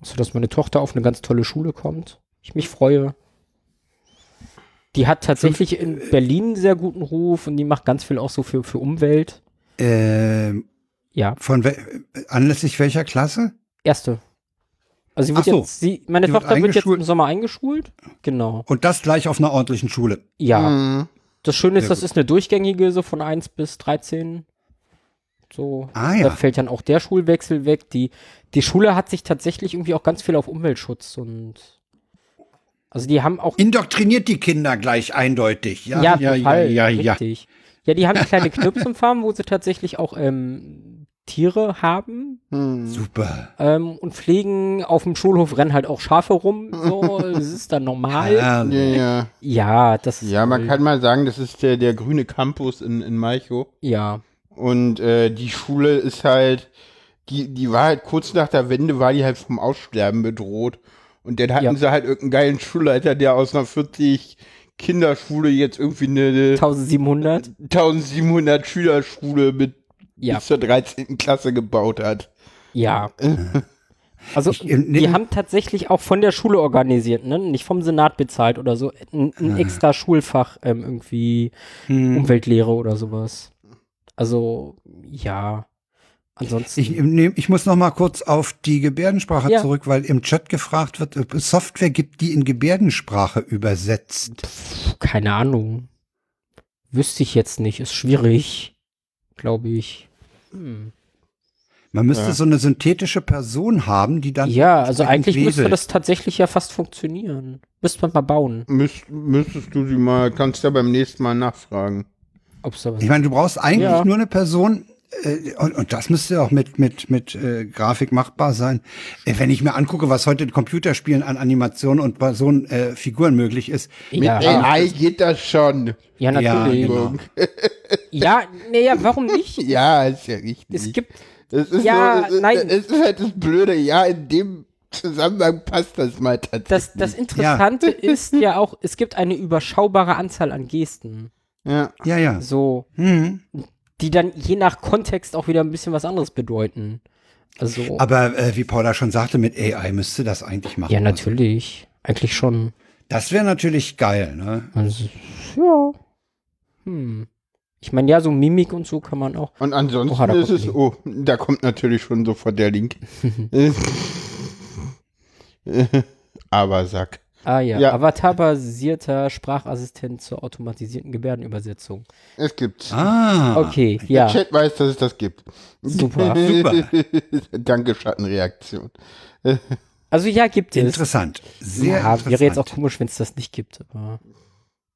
So, dass meine Tochter auf eine ganz tolle Schule kommt. Ich mich freue. Die hat tatsächlich in Berlin einen sehr guten Ruf und die macht ganz viel auch so für, für Umwelt. Ähm, Ja, von wel anlässlich welcher Klasse? Erste. Also sie wird so. jetzt, sie, meine Die Tochter wird jetzt im Sommer eingeschult. Genau. Und das gleich auf einer ordentlichen Schule. Ja. Mhm. Das Schöne ist, Sehr das gut. ist eine durchgängige, so von 1 bis 13. So. Ah, ja. Da fällt dann auch der Schulwechsel weg. Die, die Schule hat sich tatsächlich irgendwie auch ganz viel auf Umweltschutz und also die haben auch Indoktriniert die Kinder gleich eindeutig. Ja, ja, ja, total, ja, ja, ja. richtig. Ja, die haben kleine Knirpsenfarmen, wo sie tatsächlich auch ähm, Tiere haben Mhm. Super. ähm, und pflegen. Auf dem Schulhof rennen halt auch Schafe rum. So, *laughs* das ist dann normal. Ja, Herrlich. ja. Ja, das ist ja, man toll. kann mal sagen, das ist der, der grüne Campus in, in Malchow. Ja, Und äh, die Schule ist halt, die, die war halt kurz nach der Wende, war die halt vom Aussterben bedroht. Und dann hatten Ja. sie halt irgendeinen geilen Schulleiter, der aus einer 40 Kinderschule jetzt irgendwie eine 1700. 1700 Schülerschule mit Ja, bis zur 13. Klasse gebaut hat. ja. *laughs* Also Ich, äh, die haben tatsächlich auch von der Schule organisiert, ne? Nicht vom Senat bezahlt oder so. Ein, ein extra Schulfach ähm, irgendwie Hm. Umweltlehre oder sowas. Also ja. Ansonsten. Ich, ich muss noch mal kurz auf die Gebärdensprache Ja. zurück, weil im Chat gefragt wird, ob es Software gibt, die in Gebärdensprache übersetzt. keine Ahnung. Wüsste ich jetzt nicht. Ist schwierig. Glaube ich. Hm. Man müsste Ja. so eine synthetische Person haben, die dann Ja, also eigentlich müsste weselt. das tatsächlich ja fast funktionieren. Müsste man mal bauen. Müsst, müsstest du sie mal, kannst ja beim nächsten Mal nachfragen. Ob's da was Ich meine, du brauchst eigentlich Ja. nur eine Person, und, und das müsste auch mit, mit, mit äh, Grafik machbar sein. Äh, wenn ich mir angucke, was heute in Computerspielen an Animationen und Personen, äh, Figuren möglich ist. ja, Mit AI geht das schon. ja, natürlich. Ja, Ja, genau. naja, warum nicht? *laughs* Ja, ist ja richtig. Es gibt, Es ist Ja, so, es, nein. Es ist halt das Blöde, ja, in dem Zusammenhang passt das mal tatsächlich. das, das Interessante ist ja auch, es gibt eine überschaubare Anzahl an Gesten. ja. Ja, ja. So, Hm. Die dann je nach Kontext auch wieder ein bisschen was anderes bedeuten. Also, Aber äh, wie Paula schon sagte, mit AI müsste das eigentlich machen. ja, natürlich. Eigentlich schon. Das wäre natürlich geil, ne? Also, ja. Hm. Ich meine, ja, so Mimik und so kann man auch. Und ansonsten Oha, da ist kommt es, oh, da kommt natürlich schon sofort der Link. *laughs* *laughs* Aber Sack. Ah ja, Ja. Avatar-basierter Sprachassistent zur automatisierten Gebärdenübersetzung. Es gibt's. Ah. Okay, Der ja, Chat weiß, dass es das gibt. super. *laughs* Super. Danke, Schattenreaktion. *laughs* Also ja, gibt es. Interessant. Sehr ja, interessant. wäre jetzt auch komisch, wenn es das nicht gibt, aber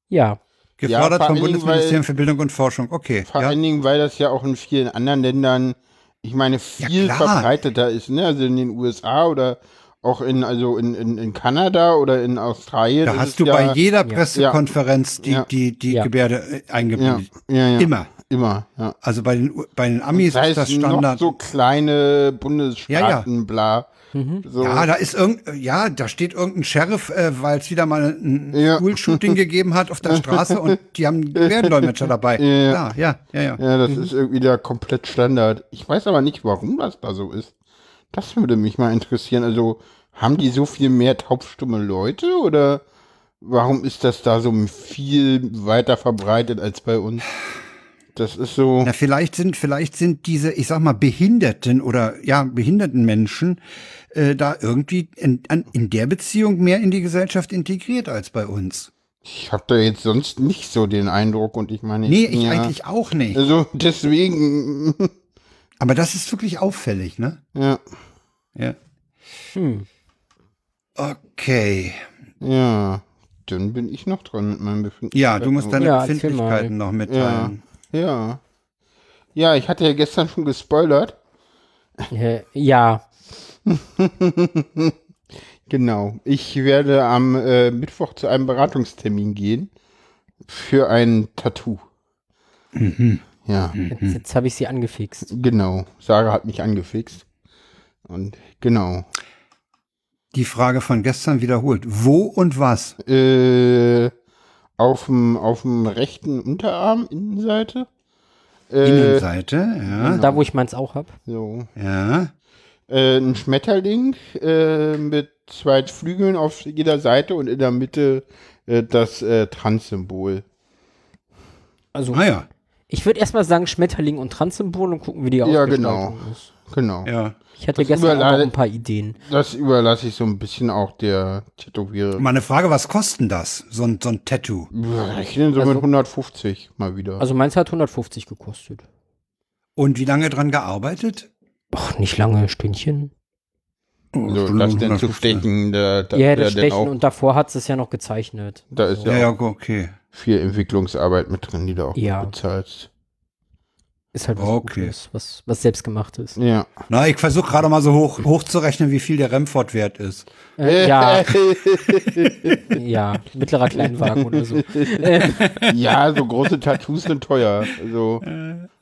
ja. Gefordert Ja, vom Bundesministerium weil- für Bildung und Forschung. Okay. Vor Ja. allen Dingen, weil das ja auch in vielen anderen Ländern, ich meine, viel verbreiteter ist, ne? Also in den USA oder auch in, also in, in, in Kanada oder in Australien. Da hast du ja, bei jeder Pressekonferenz die, Ja. die, die Ja. Gebärde äh, ja, eingeblendet. ja, ja. Immer. Immer, ja. Also bei den, bei den Amis Sei ist das es noch Standard. so kleine Bundesstaaten, bla. Mhm. So. Ja, da ist irgend, ja, da steht irgendein Sheriff, äh, weil es wieder mal ein Ja. School-Shooting *laughs* gegeben hat auf der Straße und die haben einen Gebärdendolmetscher dabei. Ja. Ja, ja, ja, ja. Ja, das Mhm. ist irgendwie da komplett Standard. Ich weiß aber nicht, warum das da so ist. Das würde mich mal interessieren. Also, haben die so viel mehr taubstumme Leute oder warum ist das da so viel weiter verbreitet als bei uns? Das ist so. Na, vielleicht sind, vielleicht sind diese, ich sag mal, behinderten oder ja, behinderten Menschen äh, da irgendwie in, an, in der Beziehung mehr in die Gesellschaft integriert als bei uns. Ich habe da jetzt sonst nicht so den Eindruck und ich meine. Nee, ich ja, eigentlich auch nicht. Also, deswegen. *laughs* Aber das ist wirklich auffällig, ne? Ja, Ja. Hm. Okay. ja. Dann bin ich noch dran mit meinem Befinden. Ja, du musst deine Ja, Befindlichkeiten noch mitteilen. Ja. Ja, ich hatte ja gestern schon gespoilert. Ja, *laughs* Genau. Ich werde am äh, Mittwoch zu einem Beratungstermin gehen für ein Tattoo. Ja, jetzt, jetzt habe ich sie angefixt. genau. Sarah hat mich angefixt. Und genau. Die Frage von gestern wiederholt. Wo und was? Äh, auf dem auf dem rechten Unterarm, Innenseite. Äh, Innenseite, ja. Da, wo ich meins auch habe. so. Ja. Äh, ein Schmetterling äh, mit zwei Flügeln auf jeder Seite und in der Mitte äh, das äh, Trans-Symbol. Also, Ah ja. Ich würde erstmal sagen Schmetterling und Transsymbol und gucken, wie die Ja, genau. ist. genau. Ja. Ich hatte Das gestern auch noch ein paar Ideen. Das überlasse ich so ein bisschen auch der Tätowierer. Mal eine Frage, was kostet das, so ein, so ein Tattoo? Rechnen so Also- mit 150 mal wieder. Also meins hat 150 gekostet. Und wie lange dran gearbeitet? Ach, nicht lange, Stündchen. Oh, so, das denn zu 150. stechen, da, da, ja, da das Stechen auch und davor hat es ja noch gezeichnet. Da ist Also, ja Ja, ja, okay. Viel Entwicklungsarbeit mit drin, die da auch Ja. bezahlt. ist halt was Okay. Gutes, was, was selbstgemacht ist. Ja. Na, ich versuche gerade mal so hoch, hochzurechnen, wie viel der Remford wert ist. Äh, *laughs* ja, ja, mittlerer Kleinwagen oder so. *laughs* Ja, so große Tattoos sind teuer. Also,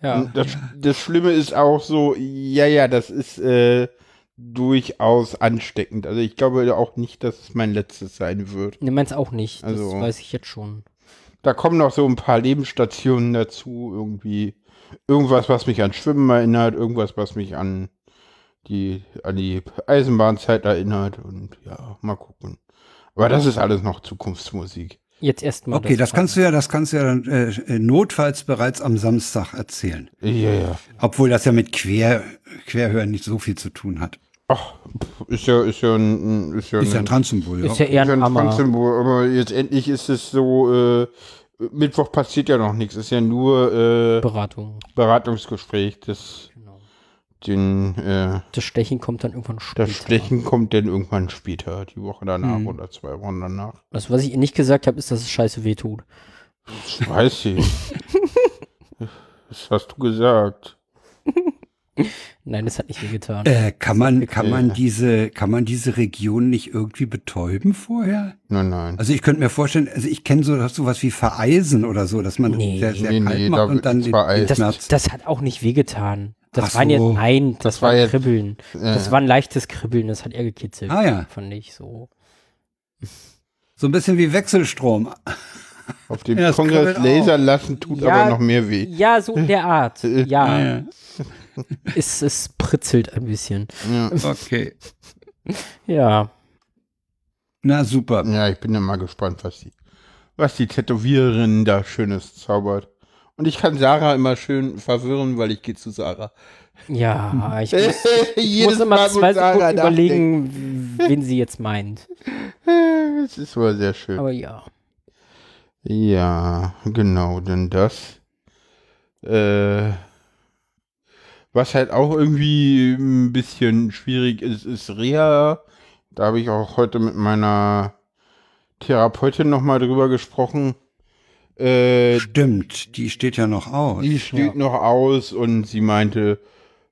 ja. das, das Schlimme ist auch so, ja, ja, das ist äh, durchaus ansteckend. Also ich glaube auch nicht, dass es mein letztes sein wird. Ne, meins auch nicht. Das Also- weiß ich jetzt schon. Da kommen noch so ein paar Lebensstationen dazu, irgendwie. Irgendwas, was mich an Schwimmen erinnert, irgendwas, was mich an die, an die Eisenbahnzeit erinnert und ja, mal gucken. Aber das ist alles noch Zukunftsmusik. Jetzt erstmal. Okay, das kannst du ja, das kannst du ja dann äh, äh, notfalls bereits am Samstag erzählen. Ja, ja. Obwohl das ja mit Quer, Querhören nicht so viel zu tun hat. Ach, ist ja, ist ja ein, ist ja Ist ja ein, ein Transsymbol. Ist ja. ja eher ist ja ein ein. Transsymbol, aber jetzt endlich ist es so, äh, Mittwoch passiert ja noch nichts, ist ja nur äh, Beratung. Beratungsgespräch. Das, Genau. den, äh, Das Stechen kommt dann irgendwann später. das Stechen kommt dann irgendwann später, die Woche danach Mhm. oder zwei Wochen danach. Also, was ich nicht gesagt habe, ist, dass es scheiße wehtut. Das weiß ich. das hast du gesagt. *laughs* Nein, das hat nicht wehgetan. Äh, kann man, kann man diese, kann man diese Region nicht irgendwie betäuben vorher? Nein, nein. Also ich könnte mir vorstellen, also ich kenne so sowas wie Vereisen oder so, dass man Nee, sehr, sehr nee, kalt nee, macht da und dann den, das, das hat auch nicht wehgetan. Das Ach waren jetzt, so. nein, das, Das war war jetzt- Kribbeln. Das Äh, war ein leichtes Kribbeln, das hat er gekitzelt. Ah ja, Fand ich so. so ein bisschen wie Wechselstrom. auf dem Ja, das Kongress. Laser lassen tut Ja. aber noch mehr weh. Ja, so in der Art. *laughs* Ja, Ah, ja. *laughs* Es, es pritzelt ein bisschen. Ja. Okay. Ja. Na super. ja, ich bin ja mal gespannt, was die, was die Tätowiererin da Schönes zaubert. Und ich kann Sarah immer schön verwirren, weil ich gehe zu Sarah. Ja, ich *laughs* muss, ich muss immer Mal, zwei Sekunden überlegen, wen sie jetzt meint. *laughs* Das ist aber sehr schön. Aber ja. Ja, genau, denn das. Äh, was halt auch irgendwie ein bisschen schwierig ist, ist Reha. Da habe ich auch heute mit meiner Therapeutin nochmal drüber gesprochen. Äh, Stimmt, die steht ja noch aus. die steht noch aus und sie meinte,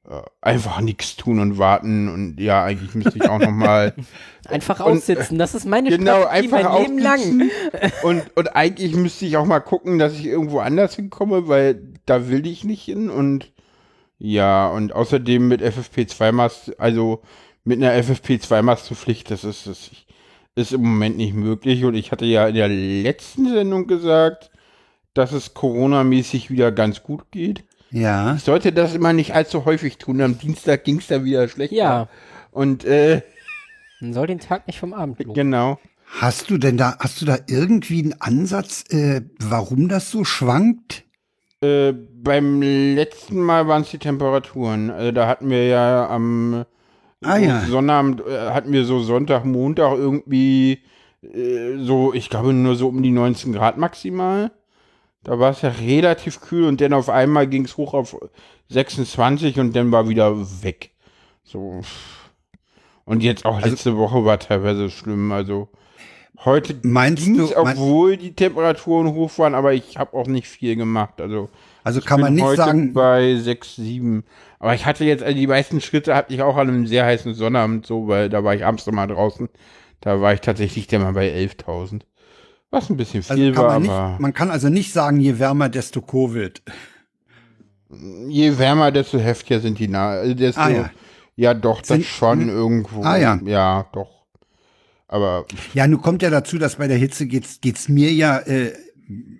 äh, einfach nichts tun und warten und ja, eigentlich müsste ich auch nochmal *laughs* Einfach Und, aussitzen, das ist meine Genau, Strategie einfach mein Leben lang. aussitzen. *laughs* Und, und eigentlich müsste ich auch mal gucken, dass ich irgendwo anders hinkomme, weil da will ich nicht hin. Und ja, und außerdem mit FFP2-Mast, also mit einer FFP2-Maskenpflicht, das ist, das ist im Moment nicht möglich. Und ich hatte ja in der letzten Sendung gesagt, dass es Corona-mäßig wieder ganz gut geht. Ja. Ich sollte das immer nicht allzu häufig tun. Am Dienstag ging es da wieder schlechter. Ja, Und äh, man soll den Tag nicht vom Abend loben. genau. Hast du denn da, hast du da irgendwie einen Ansatz, äh, warum das so schwankt? Äh, beim letzten Mal waren es die Temperaturen. Also da hatten wir ja am Ah, ja. Sonnabend äh, hatten wir so Sonntag, Montag irgendwie äh, so, ich glaube nur so um die 19 Grad maximal. Da war es ja relativ kühl und dann auf einmal ging es hoch auf 26 und dann war wieder weg. So. Und jetzt auch letzte Woche war teilweise schlimm. Also heute Meinst ging du, es, obwohl die Temperaturen hoch waren, aber ich habe auch nicht viel gemacht. Also also kann man nicht heute sagen, bei 6, 7. Aber ich hatte jetzt, also die meisten Schritte hatte ich auch an einem sehr heißen Sonnabend so, weil da war ich abends noch mal draußen. Da war ich tatsächlich dann mal bei 11.000. Was ein bisschen also viel kann war, man, aber nicht, man kann also nicht sagen, je wärmer, desto Covid. je wärmer, desto heftiger sind die nah. also Desto, Ah, ja. ja. doch, das Sind- schon irgendwo. Ah, ja. Ja, doch. Aber Ja, nun kommt ja dazu, dass bei der Hitze geht's, geht's mir ja, äh,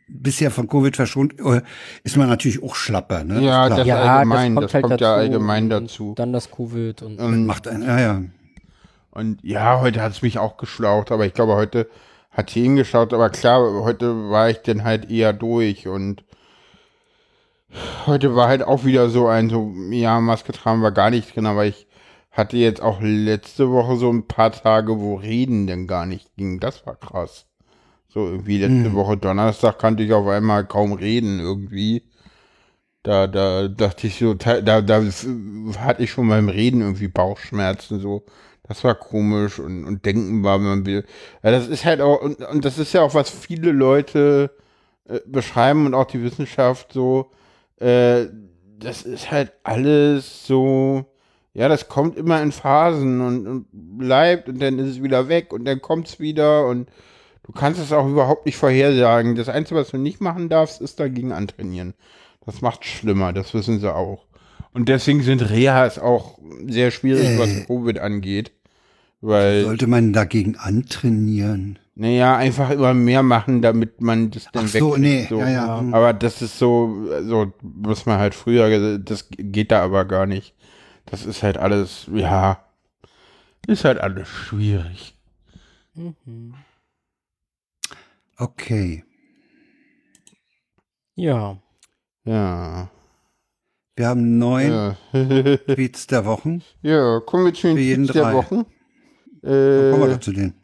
bisher von Covid verschont, äh, ist man natürlich auch schlapper, ne? Ja, das- Ja, allgemein, das das kommt halt kommt ja allgemein und dazu. Dann das Covid und und, macht ein, ja, ja. Und ja, heute hat es mich auch geschlaucht, aber ich glaube, heute hat sie hingeschaut, aber klar, heute war ich dann halt eher durch und Heute war halt auch wieder so ein, so, ja, Maske tragen war gar nicht drin, aber ich hatte jetzt auch letzte Woche so ein paar Tage, wo Reden denn gar nicht ging. Das war krass. So irgendwie letzte Hm. Woche Donnerstag kannte ich auf einmal kaum reden irgendwie. Da, da dachte ich so, da, da, hatte ich schon beim Reden irgendwie Bauchschmerzen so. Das war komisch und, und denken war, man will. Ja, das ist halt auch, und, und das ist ja auch, was viele Leute äh, beschreiben und auch die Wissenschaft so, äh, das ist halt alles so, ja, das kommt immer in Phasen und, und bleibt und dann ist es wieder weg und dann kommt es wieder und du kannst es auch überhaupt nicht vorhersagen. Das Einzige, was du nicht machen darfst, ist dagegen antrainieren. Das macht schlimmer, das wissen sie auch. Und deswegen sind Rehas auch sehr schwierig, Äh. was Covid angeht. Weil, Sollte man dagegen antrainieren? naja, einfach immer mehr machen, damit man das dann Ach so, nee, so. ja, ja. hm. Aber das ist so, so, was man halt früher, gesagt- das geht da aber gar nicht. Das ist halt alles, ja, ist halt alles schwierig. Mhm. Okay. Ja. Ja. Wir haben neun Ja, *laughs* Tweets der Wochen. ja kommen wir zu den Tipps der drei. Wochen. Dann kommen wir Äh, doch zu denen.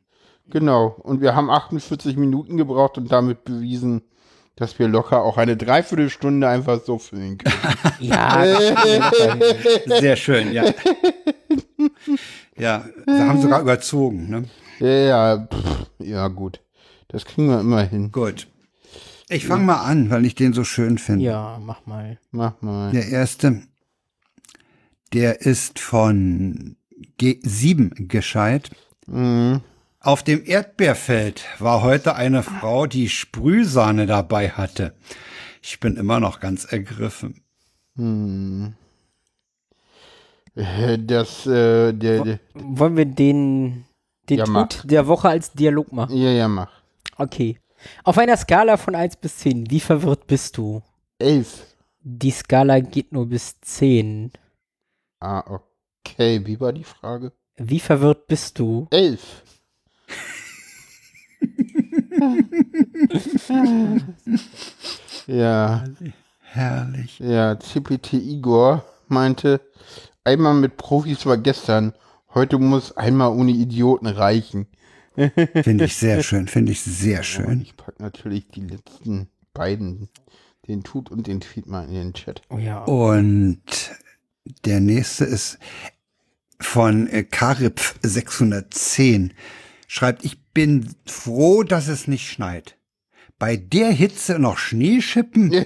genau. Und wir haben 48 Minuten gebraucht und damit bewiesen, dass wir locker auch eine Dreiviertelstunde einfach so füllen können. *laughs* Ja, Sehr schön, ja. Ja, sie haben sogar überzogen, ne? ja, ja, pff, ja, gut. Das kriegen wir immer hin. Gut. Ich fange mal an, weil ich den so schön finde. ja, mach mal. Mach mal. Der erste, der ist von G7 gescheit. Mhm. Auf dem Erdbeerfeld war heute eine Frau, die Sprühsahne dabei hatte. Ich bin immer noch ganz ergriffen. Hm. Das, äh, der, der, Wollen wir den, den Ja, Tod mach. der Woche als Dialog machen? ja, ja, mach. Okay. Auf einer Skala von 1 bis 10, wie verwirrt bist du? Elf. Die Skala geht nur bis 10. Ah, okay. Wie war die Frage? Wie verwirrt bist du? Elf. *laughs* ja, Herrlich. ja, CPT Igor meinte, einmal mit Profis war gestern, heute muss einmal ohne Idioten reichen. Finde ich sehr *laughs* schön, finde ich sehr Und schön. ich pack natürlich die letzten beiden, den Tut und den Tweet mal in den Chat. Oh ja. Und der nächste ist von äh, Karipf 610. Schreibt, ich bin froh, dass es nicht schneit. Bei der Hitze noch Schnee schippen? *laughs*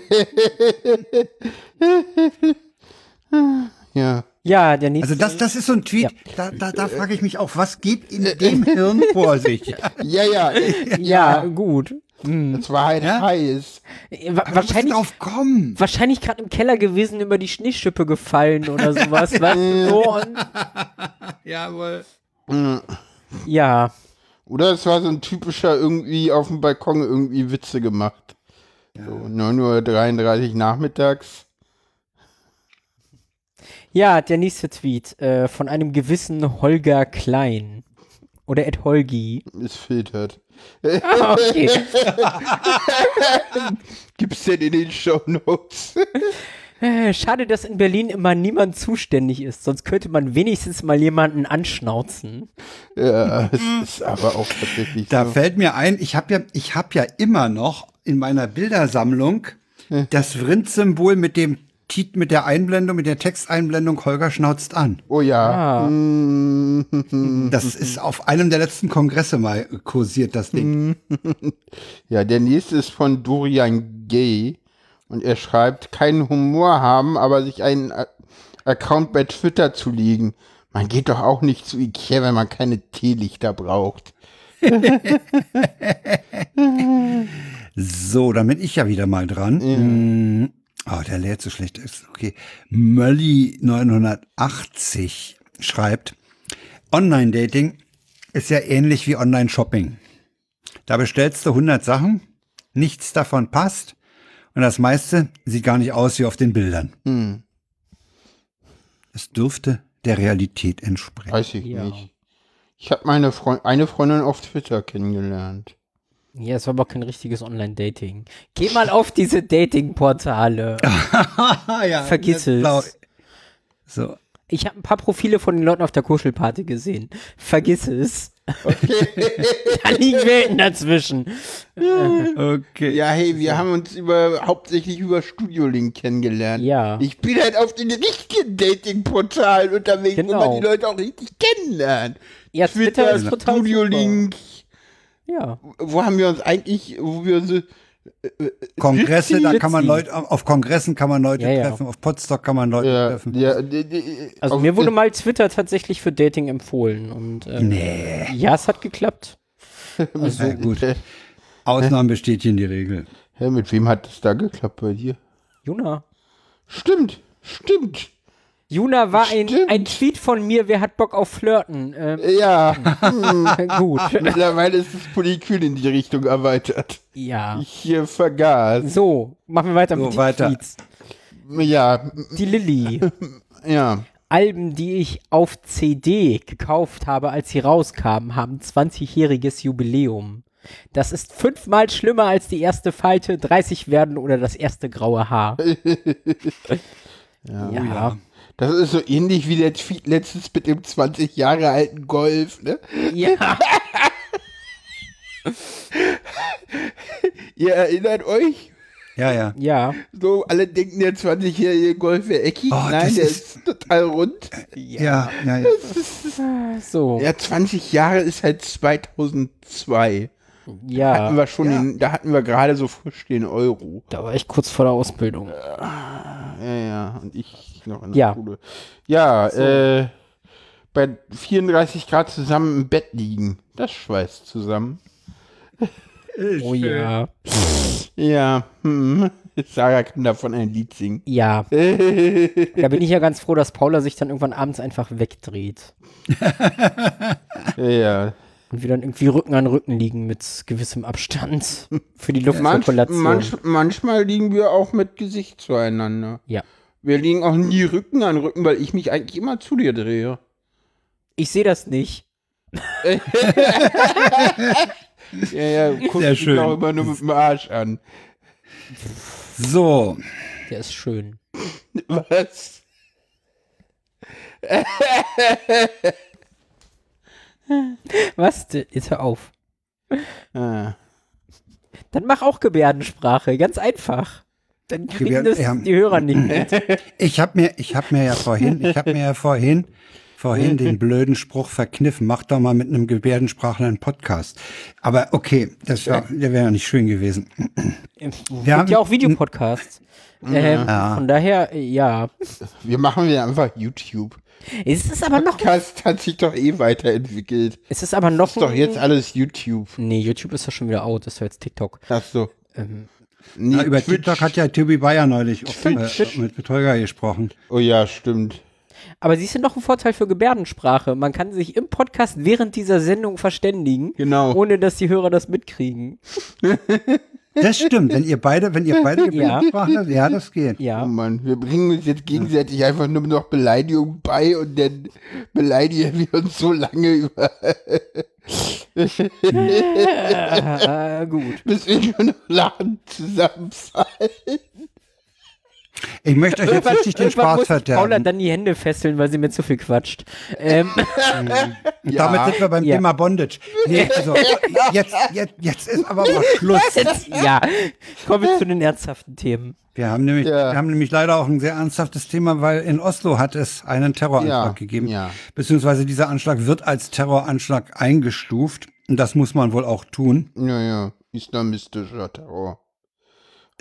Ja, Ja, der nächste. Also das, das ist so ein Tweet, da, da, da frage ich mich auch, was geht in dem Hirn vor sich? *laughs* ja, ja, ja, gut. Hm. es war halt Ja? heiß. Äh, wa- Wahrscheinlich, drauf kommen. wahrscheinlich gerade im Keller gewesen, über die Schneeschippe gefallen oder sowas. *laughs* weißt du, so *laughs* Jawohl. ja. Oder es war so ein typischer irgendwie auf dem Balkon irgendwie Witze gemacht. So 9.33 Uhr nachmittags. Ja, der nächste Tweet äh, von einem gewissen Holger Klein. Oder Ed Holgi. Es filtert. Ah, okay. *laughs* Gibt's denn in den Show Notes? Äh, Schade, dass in Berlin immer niemand zuständig ist. Sonst könnte man wenigstens mal jemanden anschnauzen. ja, es ist aber auch tatsächlich Da so. fällt mir ein, ich habe ja, ich habe ja immer noch in meiner Bildersammlung das Vrind-Symbol mit dem Tit, mit der Einblendung, mit der Texteinblendung Holger schnauzt an. Oh ja. Ah. Mm, Das ist auf einem der letzten Kongresse mal kursiert, das Ding. Ja, der nächste ist von Dorian Gay. Und er schreibt, keinen Humor haben, aber sich einen A- Account bei Twitter zu legen. Man geht doch auch nicht zu Ikea, wenn man keine Teelichter braucht. *laughs* So, dann bin ich ja wieder mal dran. Mm, Oh, der lädt so schlecht ist. Okay. Mölli 980 schreibt, Online-Dating ist ja ähnlich wie Online-Shopping. Da bestellst du 100 Sachen, nichts davon passt und das meiste sieht gar nicht aus wie auf den Bildern. Hm, Es dürfte der Realität entsprechen. weiß ich Ja. nicht. Ich habe meine Freund eine Freundin auf Twitter kennengelernt. Ja, es war aber kein richtiges Online-Dating. Geh mal auf diese Dating-Portale. *laughs* ja, Vergiss jetzt blau- es. So. Ich habe ein paar Profile von den Leuten auf der Kuschelparty gesehen. Vergiss es. *laughs* da liegen Welten dazwischen. Okay. Ja, hey, wir haben uns über hauptsächlich über Studiolink kennengelernt. Ja. Ich bin halt auf den richtigen Dating-Portalen unterwegs, wo Genau. man die Leute auch richtig kennenlernt. Ja, Twitter ist total Studiolink. Ja. Wo haben wir uns eigentlich, wo wir so, Kongresse, da kann man. Leute, auf Kongressen kann man Leute Ja, ja. treffen, auf Potsdok kann man Leute ja, treffen. ja, die- die- Also mir wurde mal Twitter tatsächlich für Dating empfohlen. Und ähm, Nee. ja, es hat geklappt. *laughs* Also, Ja, gut. Ausnahmen bestätigen die Regel. Hä, mit wem hat es da geklappt bei dir? Juna. Stimmt, stimmt. Juna war ein, Stimmt. ein Tweet von mir, wer hat Bock auf Flirten? Ähm, Ja, *laughs* gut. mittlerweile ist das Polykül in die Richtung erweitert. Ja. Ich hier vergaß. So, machen wir weiter So, mit den weiter. Tweets. Ja, Die Lilly. ja. Alben, die ich auf CD gekauft habe, als sie rauskamen, haben 20-jähriges Jubiläum. Das ist fünfmal schlimmer als die erste Falte, 30 werden oder das erste graue Haar. *laughs* ja. ja. Das ist so ähnlich wie der Tweet letztens mit dem 20 Jahre alten Golf, ne? Ja. *laughs* Ihr erinnert euch? Ja, ja. Ja. So, alle denken, der 20-jährige Golf wäre eckig. Oh, Nein, das der ist- ist total rund. Ja, ja, ja. So. Ja, 20 Jahre ist halt 2002. Ja. Hatten wir schon den, da hatten wir gerade so frisch den Euro. Da war ich kurz vor der Ausbildung. Ja, ja, und ich noch in der Ja. Schule. Ja, äh, bei 34 Grad zusammen im Bett liegen. Das schweißt zusammen. Oh ja. Ja, hm. Sarah kann davon ein Lied singen. Ja. *laughs* Da bin ich ja ganz froh, dass Paula sich dann irgendwann abends einfach wegdreht. Ja. Und wir dann irgendwie Rücken an Rücken liegen mit gewissem Abstand *laughs* für die Manch, Luftzirkulation. manch, manchmal liegen wir auch mit Gesicht zueinander. Ja. Wir liegen auch nie Rücken an Rücken, weil ich mich eigentlich immer zu dir drehe. Ich sehe das nicht. *laughs* Ja, ja, guck Sehr mich schön. auch immer nur mit dem Arsch an. So. Der ist schön. *laughs* Was? *laughs* Was? Jetzt hör auf. Ah. Dann mach auch Gebärdensprache. Ganz einfach. Dann kriegen Gebärden- das ja. die Hörer nicht *laughs* mit. Ich habe mir, ich habe mir ja vorhin, ich habe mir ja vorhin, vorhin den blöden Spruch verkniffen. Mach doch mal mit einem Gebärdensprachler einen Podcast. Aber okay, das wär, der wäre ja nicht schön gewesen. Es Wir gibt haben- ja auch Videopodcasts. Ähm, Ja. Von daher, äh, ja. Wir machen wir einfach YouTube. Es ist aber noch. Podcast hat sich doch eh weiterentwickelt. Es ist aber noch. Ist doch jetzt alles YouTube. Nee, YouTube ist ja schon wieder out. Das ist ja jetzt TikTok. Ach so. Ähm, Nee, Na, über Twitch. TikTok hat ja Tobi Bayer neulich auch, Twitch. äh, mit Betrüger gesprochen. Oh ja, stimmt. aber siehst du noch einen Vorteil für Gebärdensprache? Man kann sich im Podcast während dieser Sendung verständigen, Genau. ohne dass die Hörer das mitkriegen. *laughs* Das stimmt, wenn ihr beide, wenn ihr beide *laughs* Gebärdensprachler, ja, das geht. Oh Ja. Mann, wir bringen uns jetzt gegenseitig einfach nur noch Beleidigungen bei und dann beleidigen wir uns so lange über, äh, *laughs* gut. bis wir nur noch lachen zusammenfallen. Ich möchte euch jetzt richtig den Spaß muss Paula verderben. dann die Hände fesseln, weil sie mir zu viel quatscht. Ähm, *laughs* Und damit sind wir beim Ja. Thema Bondage. Nee, also jetzt, jetzt, jetzt ist aber mal Schluss. jetzt, ja, kommen wir zu den ernsthaften Themen. Wir haben nämlich, Ja. wir haben nämlich leider auch ein sehr ernsthaftes Thema, weil in Oslo hat es einen Terroranschlag Ja, gegeben. ja. Beziehungsweise dieser Anschlag wird als Terroranschlag eingestuft. Und das muss man wohl auch tun. Ja, ja, islamistischer Terror.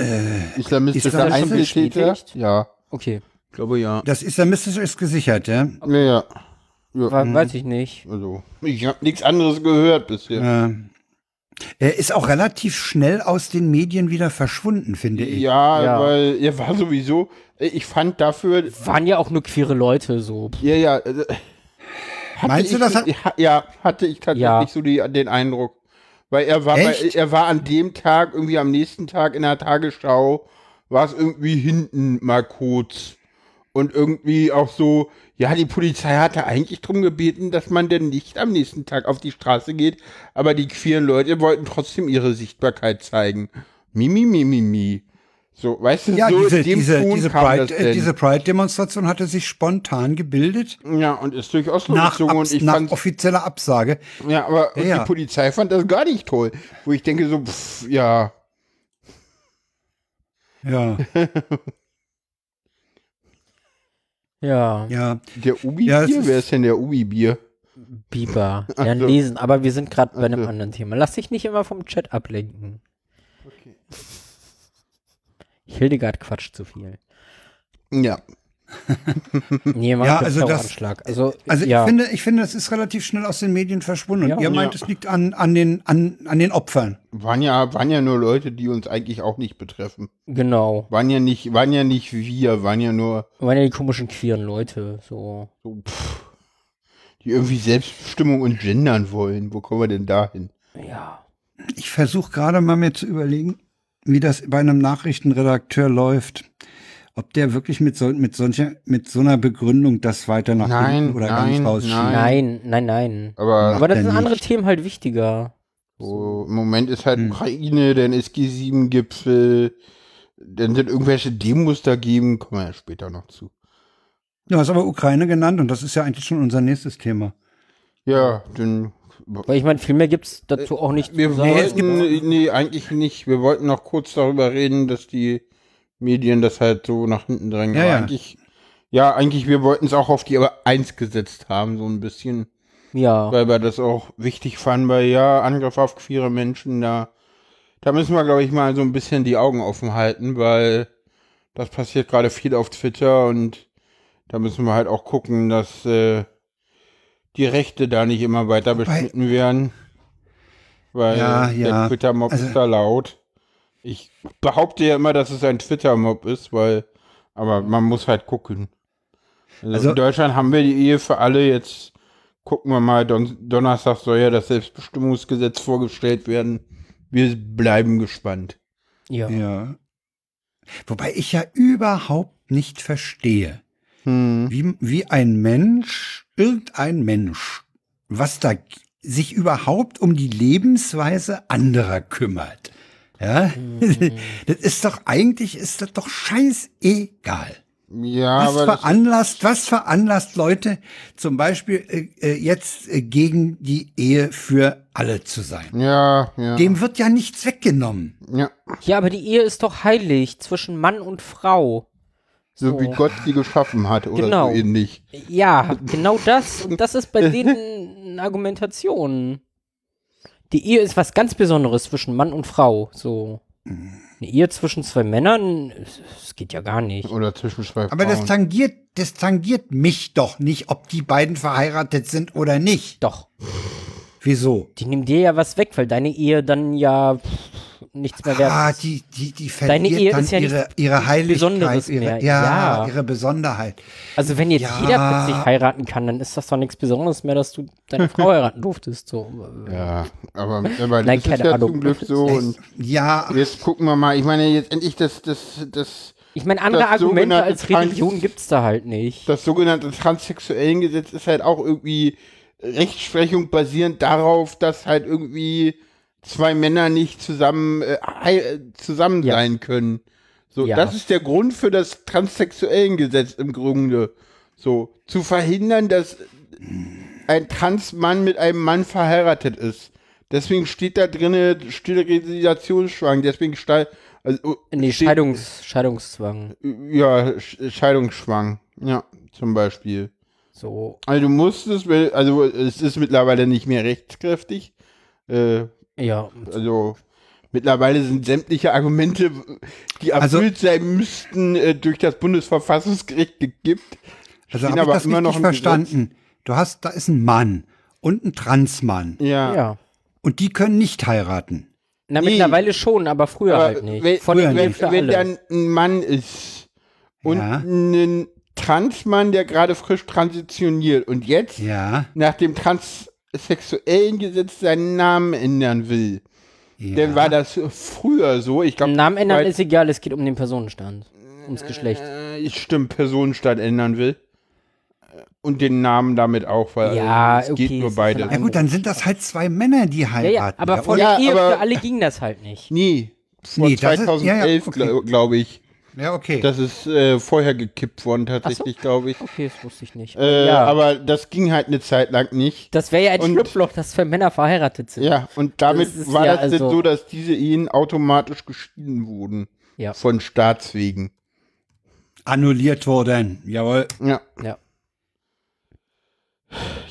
Das schon Einzeltäter? Ja, Okay, ich glaube ja. Das islamistische ist gesichert, ja. Ja, ja. Wa- weiß ich nicht. Also, ich habe nichts anderes gehört bisher. Äh, er ist auch relativ schnell aus den Medien wieder verschwunden, finde ich. Ja, Ja. weil er war sowieso, ich fand dafür, Waren ja auch nur queere Leute so. ja, ja. äh, hatte Meinst du, ich das so- hat- ja, ja, hatte ich tatsächlich Ja. so die, den Eindruck. Weil er war, bei, er war an dem Tag, irgendwie am nächsten Tag in der Tagesschau, war es irgendwie hinten mal kurz. Und irgendwie auch so, ja, die Polizei hatte eigentlich drum gebeten, dass man denn nicht am nächsten Tag auf die Straße geht, aber die queeren Leute wollten trotzdem ihre Sichtbarkeit zeigen. Mi, mi, mi, mi, mi. So, weißt du, Ja, so diese, diese, Pride, äh, denn. diese Pride-Demonstration hatte sich spontan gebildet. ja, und ist durch Oslo Nach, gezogen und Abs ich nach offizieller Absage. ja, aber Ja, ja. die Polizei fand das gar nicht toll. Wo ich denke so, pff, ja, Ja, *laughs* Ja, ja. der Ubi-Bier, Ja, wer ist denn der Ubi-Bier? Biber. Ja, Ach so. lesen, aber wir sind gerade bei einem so. anderen Thema. Lass dich nicht immer vom Chat ablenken. Hildegard quatscht zu viel. Ja, *laughs* Nee, macht Ja, also das-. Also, Also ja. ich finde, ich finde, es ist relativ schnell aus den Medien verschwunden. Ja. Ihr meint, Ja. es liegt an, an, den, an, an den Opfern. waren ja, waren ja nur Leute, die uns eigentlich auch nicht betreffen. genau. Waren ja nicht, waren ja nicht wir, waren ja nur Waren ja die komischen queeren Leute. So. so, pff, die irgendwie Selbstbestimmung und gendern wollen. Wo kommen wir denn da hin? Ja. Ich versuche gerade mal mir zu überlegen, wie das bei einem Nachrichtenredakteur läuft. Ob der wirklich mit so, mit solcher, mit so einer Begründung das weiter nach Nein, hinten oder nein, ganz rausschiebt. Nein, nein, nein. Aber Aber das sind andere nicht. Themen halt wichtiger. so, im Moment ist halt Hm. Ukraine, dann ist G7-Gipfel, dann sind irgendwelche Demos dagegen, kommen wir ja später noch zu. Du hast aber Ukraine genannt und das ist ja eigentlich schon unser nächstes Thema. Ja, dann. Weil ich meine, viel mehr gibt's dazu auch nicht Wir zu sagen. wollten, nee, eigentlich nicht. Wir wollten noch kurz darüber reden, dass die Medien das halt so nach hinten drängen. Ja, Aber ja. eigentlich, ja, eigentlich, wir wollten es auch auf die Eins gesetzt haben, so ein bisschen. Ja. weil wir das auch wichtig fanden, weil ja, Angriff auf queere Menschen, da, da müssen wir, glaube ich, mal so ein bisschen die Augen offen halten, weil das passiert gerade viel auf Twitter und da müssen wir halt auch gucken, dass äh, die Rechte da nicht immer weiter beschnitten werden. Weil Ja, der ja. Twitter-Mob Also- ist da laut. Ich behaupte ja immer, dass es ein Twitter-Mob ist, weil, aber man muss halt gucken. Also, Also- in Deutschland haben wir die Ehe für alle, jetzt gucken wir mal, Don Donnerstag soll ja das Selbstbestimmungsgesetz vorgestellt werden. Wir bleiben gespannt. Ja. Ja. Wobei ich ja überhaupt nicht verstehe, Hm. wie, wie ein Mensch, irgendein Mensch, was da sich überhaupt um die Lebensweise anderer kümmert. Ja, *laughs* das ist doch eigentlich, ist das doch scheißegal. Ja, Was veranlasst, was veranlasst Leute zum Beispiel äh, äh, jetzt äh, gegen die Ehe für alle zu sein? ja, ja, Dem wird ja nichts weggenommen. ja, ja, aber die Ehe ist doch heilig zwischen Mann und Frau. So wie Gott sie geschaffen hat oder Genau. so ähnlich. Ja, genau das. Und das ist bei *laughs* denen eine Argumentation. Die Ehe ist was ganz Besonderes zwischen Mann und Frau. So. Eine Ehe zwischen zwei Männern, das geht ja gar nicht. Oder zwischen zwei Aber das Frauen. tangiert, das tangiert mich doch nicht, ob die beiden verheiratet sind oder nicht. Doch. Wieso? Die nehmen dir ja was weg, weil deine Ehe dann ja pff, nichts mehr wert Ah, ist. die, die, die Deine verliert Ehe dann ist ja ihre, ihre Heiligkeit, Besonderes ihre, mehr. Ja, Ja. ihre Besonderheit. Also wenn jetzt Ja. jeder plötzlich heiraten kann, dann ist das doch nichts Besonderes mehr, dass du deine Frau *laughs* heiraten durftest. So. Ja, aber, *laughs* aber Nein, das ist keine ja Ahnung. zum Glück so. Und Ja, jetzt gucken wir mal. Ich meine, jetzt endlich das, das, das, Ich meine, andere Das Argumente als Religion Trans- gibt's da halt nicht. das sogenannte transsexuellen Gesetz ist halt auch irgendwie Rechtsprechung basierend darauf, dass halt irgendwie zwei Männer nicht zusammen, äh, zusammen Ja. sein können. So, Ja. das ist der Grund für das transsexuellen Gesetz im Grunde. So, zu verhindern, dass ein Transmann mit einem Mann verheiratet ist. Deswegen steht da drinne Sterilisationsschwang, deswegen steil, also, Nee, steht- Scheidungs, Scheidungszwang. Ja, Sch- Scheidungsschwang. Ja, zum Beispiel. So, Also du musst es, weil- also es ist mittlerweile nicht mehr rechtskräftig. Äh, ja. also mittlerweile sind sämtliche Argumente, die Also- erfüllt sein müssten, äh, durch das Bundesverfassungsgericht gekippt. also habe ich aber das immer noch im verstanden. Du hast, da ist ein Mann und ein Transmann Ja. Ja. und die können nicht heiraten. Na, Nee. mittlerweile schon, aber früher Aber halt nicht. wenn, Von früher wenn, nicht für wenn dann ein Mann ist und Ja. ein Transmann, der gerade frisch transitioniert und jetzt Ja, nach dem transsexuellen Gesetz seinen Namen ändern will, ja. dann war das früher so. Ich glaube, Namen ändern weil- ist egal, es geht um den Personenstand. Ums Geschlecht. Äh, stimmt, Personenstand ändern will. Und den Namen damit auch, weil Ja, es okay, geht nur beides. Ja gut, dann sind das halt zwei Männer, die Ja, heiraten. ja, aber vor Ja, der Ehe aber- für alle ging das halt nicht. Nee, von Nee, das ist- ja, ja, 2011, okay. glaube ich. Ja, okay. Das ist äh, vorher gekippt worden, tatsächlich, glaube ich. Okay, das wusste ich nicht. Äh, ja, Aber das ging halt eine Zeit lang nicht. das wäre ja ein und- Schlupfloch, das für Männer verheiratet sind. Ja, und damit Das ist war ja das also- so, dass diese Ehen automatisch geschieden wurden. Ja. Von Staatswegen. Annulliert worden. Jawohl. Ja. Ja.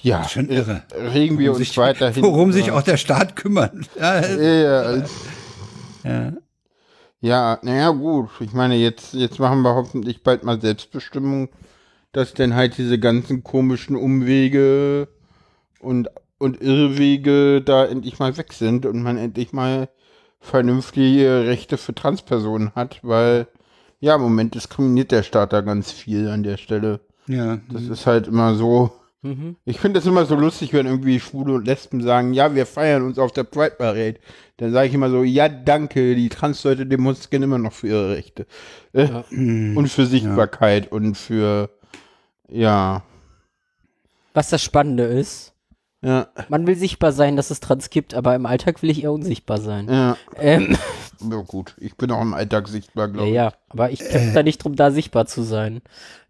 Ja, Schon irre. regen wir Worum uns sich, weiterhin. worum sich auch der Staat kümmert. Ja, Ja, ja. Ja, naja, gut. Ich meine, jetzt, jetzt machen wir hoffentlich bald mal Selbstbestimmung, dass dann halt diese ganzen komischen Umwege und, und Irrwege da endlich mal weg sind und man endlich mal vernünftige Rechte für Transpersonen hat, weil ja, im Moment diskriminiert der Staat da ganz viel an der Stelle. ja. Das ist halt immer so. Mhm. Ich finde es immer so lustig, wenn irgendwie Schwule und Lesben sagen, ja, wir feiern uns auf der Pride Parade. Dann sage ich immer so, ja, danke, die Transleute demonstrieren immer noch für ihre Rechte. Äh, Ja. Und für Sichtbarkeit und für, ja, Was das Spannende ist, ja, man will sichtbar sein, dass es Trans gibt, aber im Alltag will ich eher unsichtbar sein. ja. Ähm, Ja, gut. Ich bin auch im Alltag sichtbar, ja, glaube ich. ja, aber ich kämpfe da nicht drum, da sichtbar zu sein.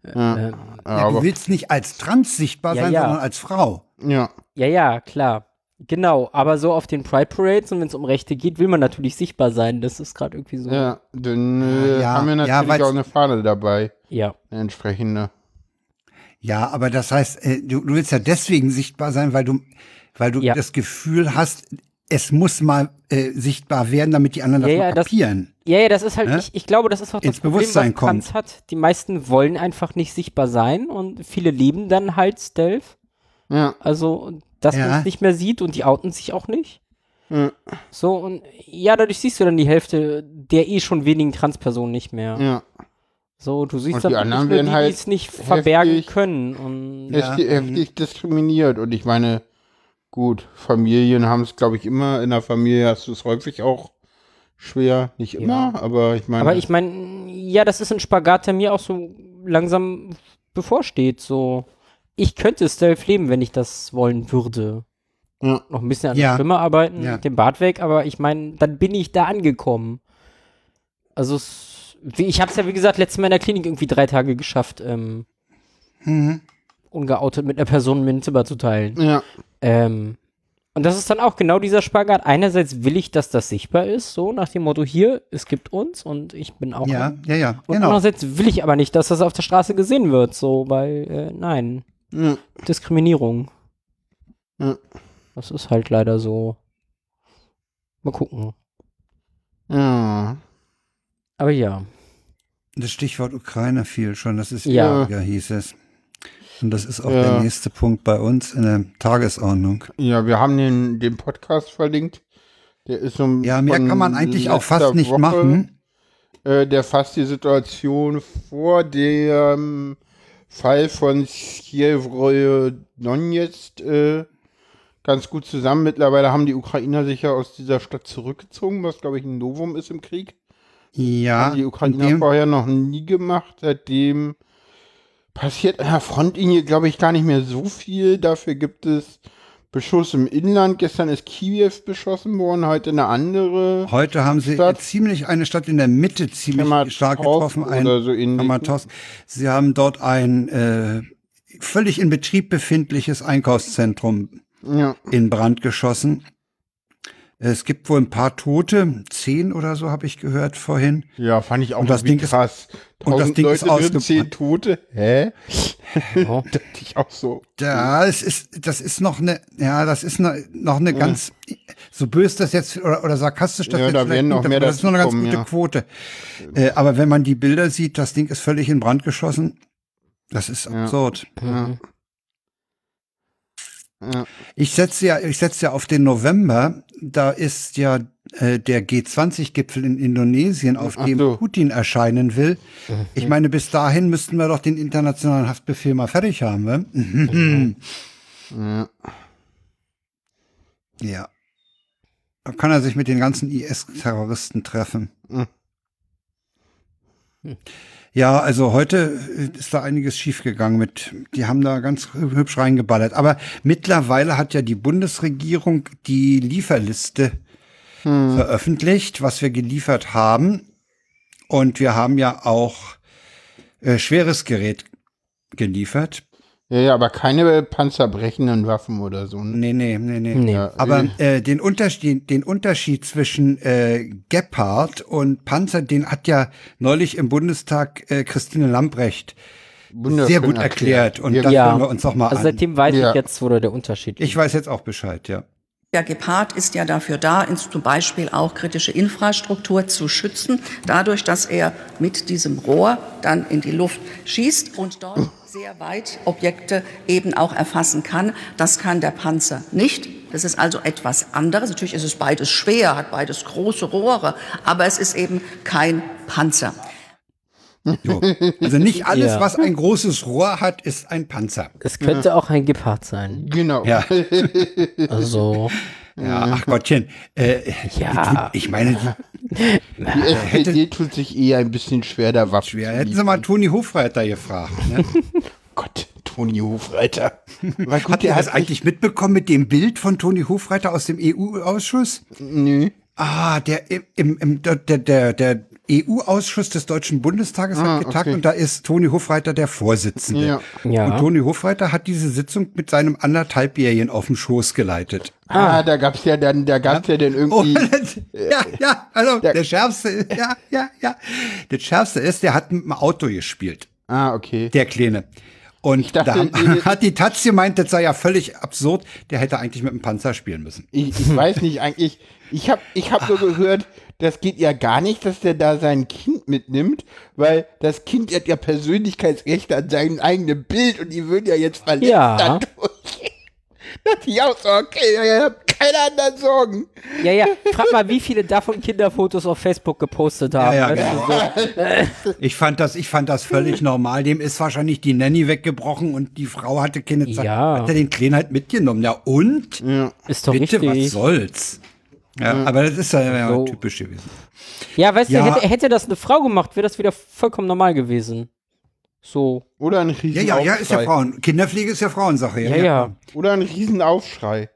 Ja. Ähm, Ja, Ja, du willst nicht als trans sichtbar Ja, sein, ja. sondern als Frau. ja, ja, ja, klar. Genau, aber so auf den Pride Parades und wenn es um Rechte geht, will man natürlich sichtbar sein. Das ist gerade irgendwie so. ja, dann äh, Ja, haben wir ja, natürlich auch eine Fahne dabei, Ja. eine entsprechende. Ja, aber das heißt, äh, du, du willst ja deswegen sichtbar sein, weil du, weil du Ja. das Gefühl hast, es muss mal äh, sichtbar werden, damit die anderen das Ja, mal ja, das- kapieren. Ja, ja, das ist halt, Ne? ich, ich glaube, das ist auch das Ins Problem, Bewusstsein was Trans hat. Die meisten wollen einfach nicht sichtbar sein und viele leben dann halt Stealth. Ja, Also, dass Ja. man es nicht mehr sieht und die outen sich auch nicht. ja, So, und ja, dadurch siehst du dann die Hälfte der eh schon wenigen Transpersonen nicht mehr. ja. So, du siehst Und dann die die, halt es nicht verbergen heftig- können. Und Ja. heftig, heftig diskriminiert. Und ich meine, gut, Familien haben es, glaube ich, immer. In der Familie hast du es häufig auch schwer. Nicht immer, aber ich meine. Aber ich meine, ja, das ist ein Spagat, der mir auch so langsam bevorsteht. So, ich könnte Stealth leben, wenn ich das wollen würde. Ja. Noch ein bisschen an Ja. der Stimme arbeiten, Ja. den Bart weg, aber ich meine, dann bin ich da angekommen. Also, ich habe es ja, wie gesagt, letztes Mal in der Klinik irgendwie drei Tage geschafft, ähm, Mhm. Ungeoutet mit einer Person mein Zimmer zu teilen. Ja, Ähm, und das ist dann auch genau dieser Spagat. Einerseits will ich, dass das sichtbar ist, so nach dem Motto, hier, es gibt uns und ich bin auch Ja, ja, ja, und genau. andererseits will ich aber nicht, dass das auf der Straße gesehen wird, so, weil, äh, nein, ja, Diskriminierung. ja. Das ist halt leider so. Mal gucken. ja. Aber ja. Das Stichwort Ukraine fiel schon, das ist Ja. ja, hieß es. Und das ist auch Ja. der nächste Punkt bei uns in der Tagesordnung. Ja, wir haben den, den Podcast verlinkt. Der ist um Ja, mehr kann man eigentlich auch fast nicht Woche. machen. Äh, der fasst die Situation vor dem Fall von Sievroje Donetsk äh, ganz gut zusammen. Mittlerweile haben die Ukrainer sich ja aus dieser Stadt zurückgezogen, was glaube ich ein Novum ist im Krieg. Ja, haben die Ukrainer vorher noch nie gemacht. Seitdem passiert an der Frontlinie, glaube ich, gar nicht mehr so viel. Dafür gibt es Beschuss im Inland. Gestern ist Kiew beschossen worden, heute eine andere. Heute haben sie Stadt- ziemlich eine Stadt in der Mitte ziemlich Kramatorsk stark getroffen. Ein oder so ähnlich. Kramatorsk. Sie haben dort ein äh, völlig in Betrieb befindliches Einkaufszentrum Ja, in Brand geschossen. Es gibt wohl ein paar Tote, zehn oder so habe ich gehört vorhin. ja, fand ich auch Und das Ding ist- krass. und das Tausend Ding ist Leute drin, ausgebrannt. zehn Tote. Hä? *laughs* Dachte ich auch so. Ja, es ist, das ist noch eine, ja, das ist eine, noch eine ganz, so böse das jetzt oder, oder sarkastisch das Ja, jetzt da vielleicht werden noch mehr das ist noch eine ganz dazukommen, gute ja. Quote. Äh, aber wenn man die Bilder sieht, das Ding ist völlig in Brand geschossen. Das ist Ja. absurd. Mhm. Ja. Ich setze ja, ich setze ja auf den November. Da ist ja äh, der G20-Gipfel in Indonesien, auf Ach dem so. Putin erscheinen will. Ich meine, bis dahin müssten wir doch den internationalen Haftbefehl mal fertig haben, ne? Mhm. Ja. Ja. Da kann er sich mit den ganzen IS-Terroristen treffen. Mhm. Ja, also heute ist da einiges schiefgegangen mit, die haben da ganz hübsch reingeballert. Aber mittlerweile hat ja die Bundesregierung die Lieferliste veröffentlicht, was wir geliefert haben. Und wir haben ja auch äh, schweres Gerät geliefert. Ja, ja, aber keine panzerbrechenden Waffen oder so. Ne? Nee, nee, nee, nee. Nee. Ja, Aber äh, den, Unterschied, den Unterschied zwischen äh, Gepard und Panzer, den hat ja neulich im Bundestag äh, Christine Lambrecht sehr gut erklärt. Und Ja, das hören wir uns auch mal Also an. seitdem weiß Ja. ich jetzt, wo da der Unterschied Ich weiß jetzt auch Bescheid, ja. Der Gepard ist ja dafür da, zum Beispiel auch kritische Infrastruktur zu schützen, dadurch, dass er mit diesem Rohr dann in die Luft schießt und dort sehr weit Objekte eben auch erfassen kann. Das kann der Panzer nicht. Das ist also etwas anderes. Natürlich ist es beides schwer, hat beides große Rohre, aber es ist eben kein Panzer. So. Also nicht *laughs* alles, Ja. was ein großes Rohr hat, ist ein Panzer. Es könnte auch ein Gepard sein. Genau. Ja, *laughs* Also, ja ach Gottchen. Äh, Ja. Ich meine, Die SPD tut sich eher ein bisschen schwer, da Waffen schwer. zu Hätten Sie mal Toni Hofreiter gefragt. Ne? *laughs* Gott, Toni Hofreiter. Gut, Habt ihr der das eigentlich mitbekommen mit dem Bild von Toni Hofreiter aus dem EU-Ausschuss? Nö. Ah, der im, im der der der EU-Ausschuss des Deutschen Bundestages Ah, hat getagt okay. und da ist Toni Hofreiter der Vorsitzende. Ja. Ja. Und Toni Hofreiter hat diese Sitzung mit seinem anderthalbjährigen auf dem Schoß geleitet. Ah, da gab's ja dann, da gab's ja dann Oh, irgendwie. *laughs* das, ja, ja, also der, schärfste, ja, ja, ja. Das schärfste ist, der hat mit dem Auto gespielt, Ah, okay. der Kleine. Und dachte, da haben- *laughs* hat die Taz gemeint, das sei ja völlig absurd, der hätte eigentlich mit dem Panzer spielen müssen. Ich, ich weiß nicht eigentlich. Ich habe ich hab nur gehört, das geht ja gar nicht, dass der da sein Kind mitnimmt, weil das Kind hat ja Persönlichkeitsrechte an seinem eigenen Bild und die würden ja jetzt verletzt Ja. dadurch. Da dachte ich auch so, okay, ihr habt keine anderen Sorgen. ja, ja. Frag mal, wie viele davon Kinderfotos auf Facebook gepostet haben. Ja, ja, so. *laughs* Ich fand das, ich fand das völlig normal. Dem ist wahrscheinlich die Nanny weggebrochen und die Frau hatte keine Zeit. Ja. Hat er den Kleinen halt mitgenommen. Ja, und? Ist doch Bitte, was richtig. soll's? Ja, aber das ist ja, ja So. typisch gewesen. Ja, weißt Ja. du, hätte, hätte das eine Frau gemacht, wäre das wieder vollkommen normal gewesen. So. Oder ein Ja, riesen ja, ja, ist ja. Frauen. Kinderpflege ist ja Frauensache. Ja, ja. Oder ein riesen Aufschrei.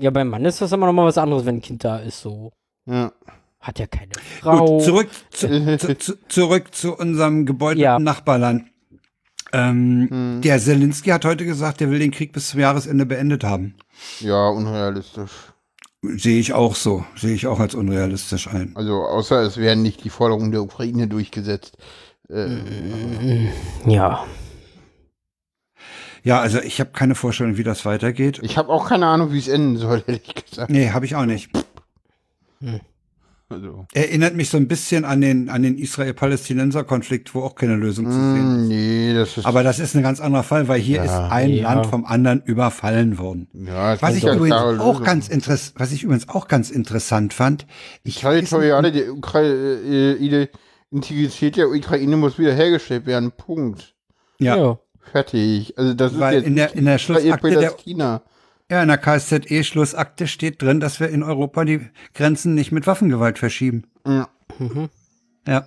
Ja, beim Mann ist das immer noch mal was anderes, wenn ein Kind da ist. So. Ja. Hat ja keine Frau. Gut, zurück zu, *laughs* zu, zu, zurück zu unserem gebeutelten Ja. Nachbarland. Ähm, Der Zelensky hat heute gesagt, er will den Krieg bis zum Jahresende beendet haben. ja, unrealistisch. Sehe ich auch so. Sehe ich auch als unrealistisch ein. Also außer es werden nicht die Forderungen der Ukraine durchgesetzt. Ja. Ja, also ich habe keine Vorstellung, wie das weitergeht. Ich habe auch keine Ahnung, wie es enden soll, *laughs* ehrlich gesagt. Nee, habe ich auch nicht. Also. Erinnert mich so ein bisschen an den, an den Israel-Palästinenser-Konflikt, wo auch keine Lösung zu sehen ist. Mm, nee, das ist. Aber das ist ein ganz anderer Fall, weil hier ist ein ja. Land vom anderen überfallen worden. ja, es Was ist ich ja übrigens auch ganz interess was ich übrigens auch ganz interessant fand, ich Territoriale die Ukraine, Integrität der Ukraine muss wiederhergestellt werden. Punkt. ja, ja. Fertig. Also das ist weil jetzt in der in der Schlussakte der. Ja, in der KSZE Schlussakte steht drin, dass wir in Europa die Grenzen nicht mit Waffengewalt verschieben. Ja. Ja.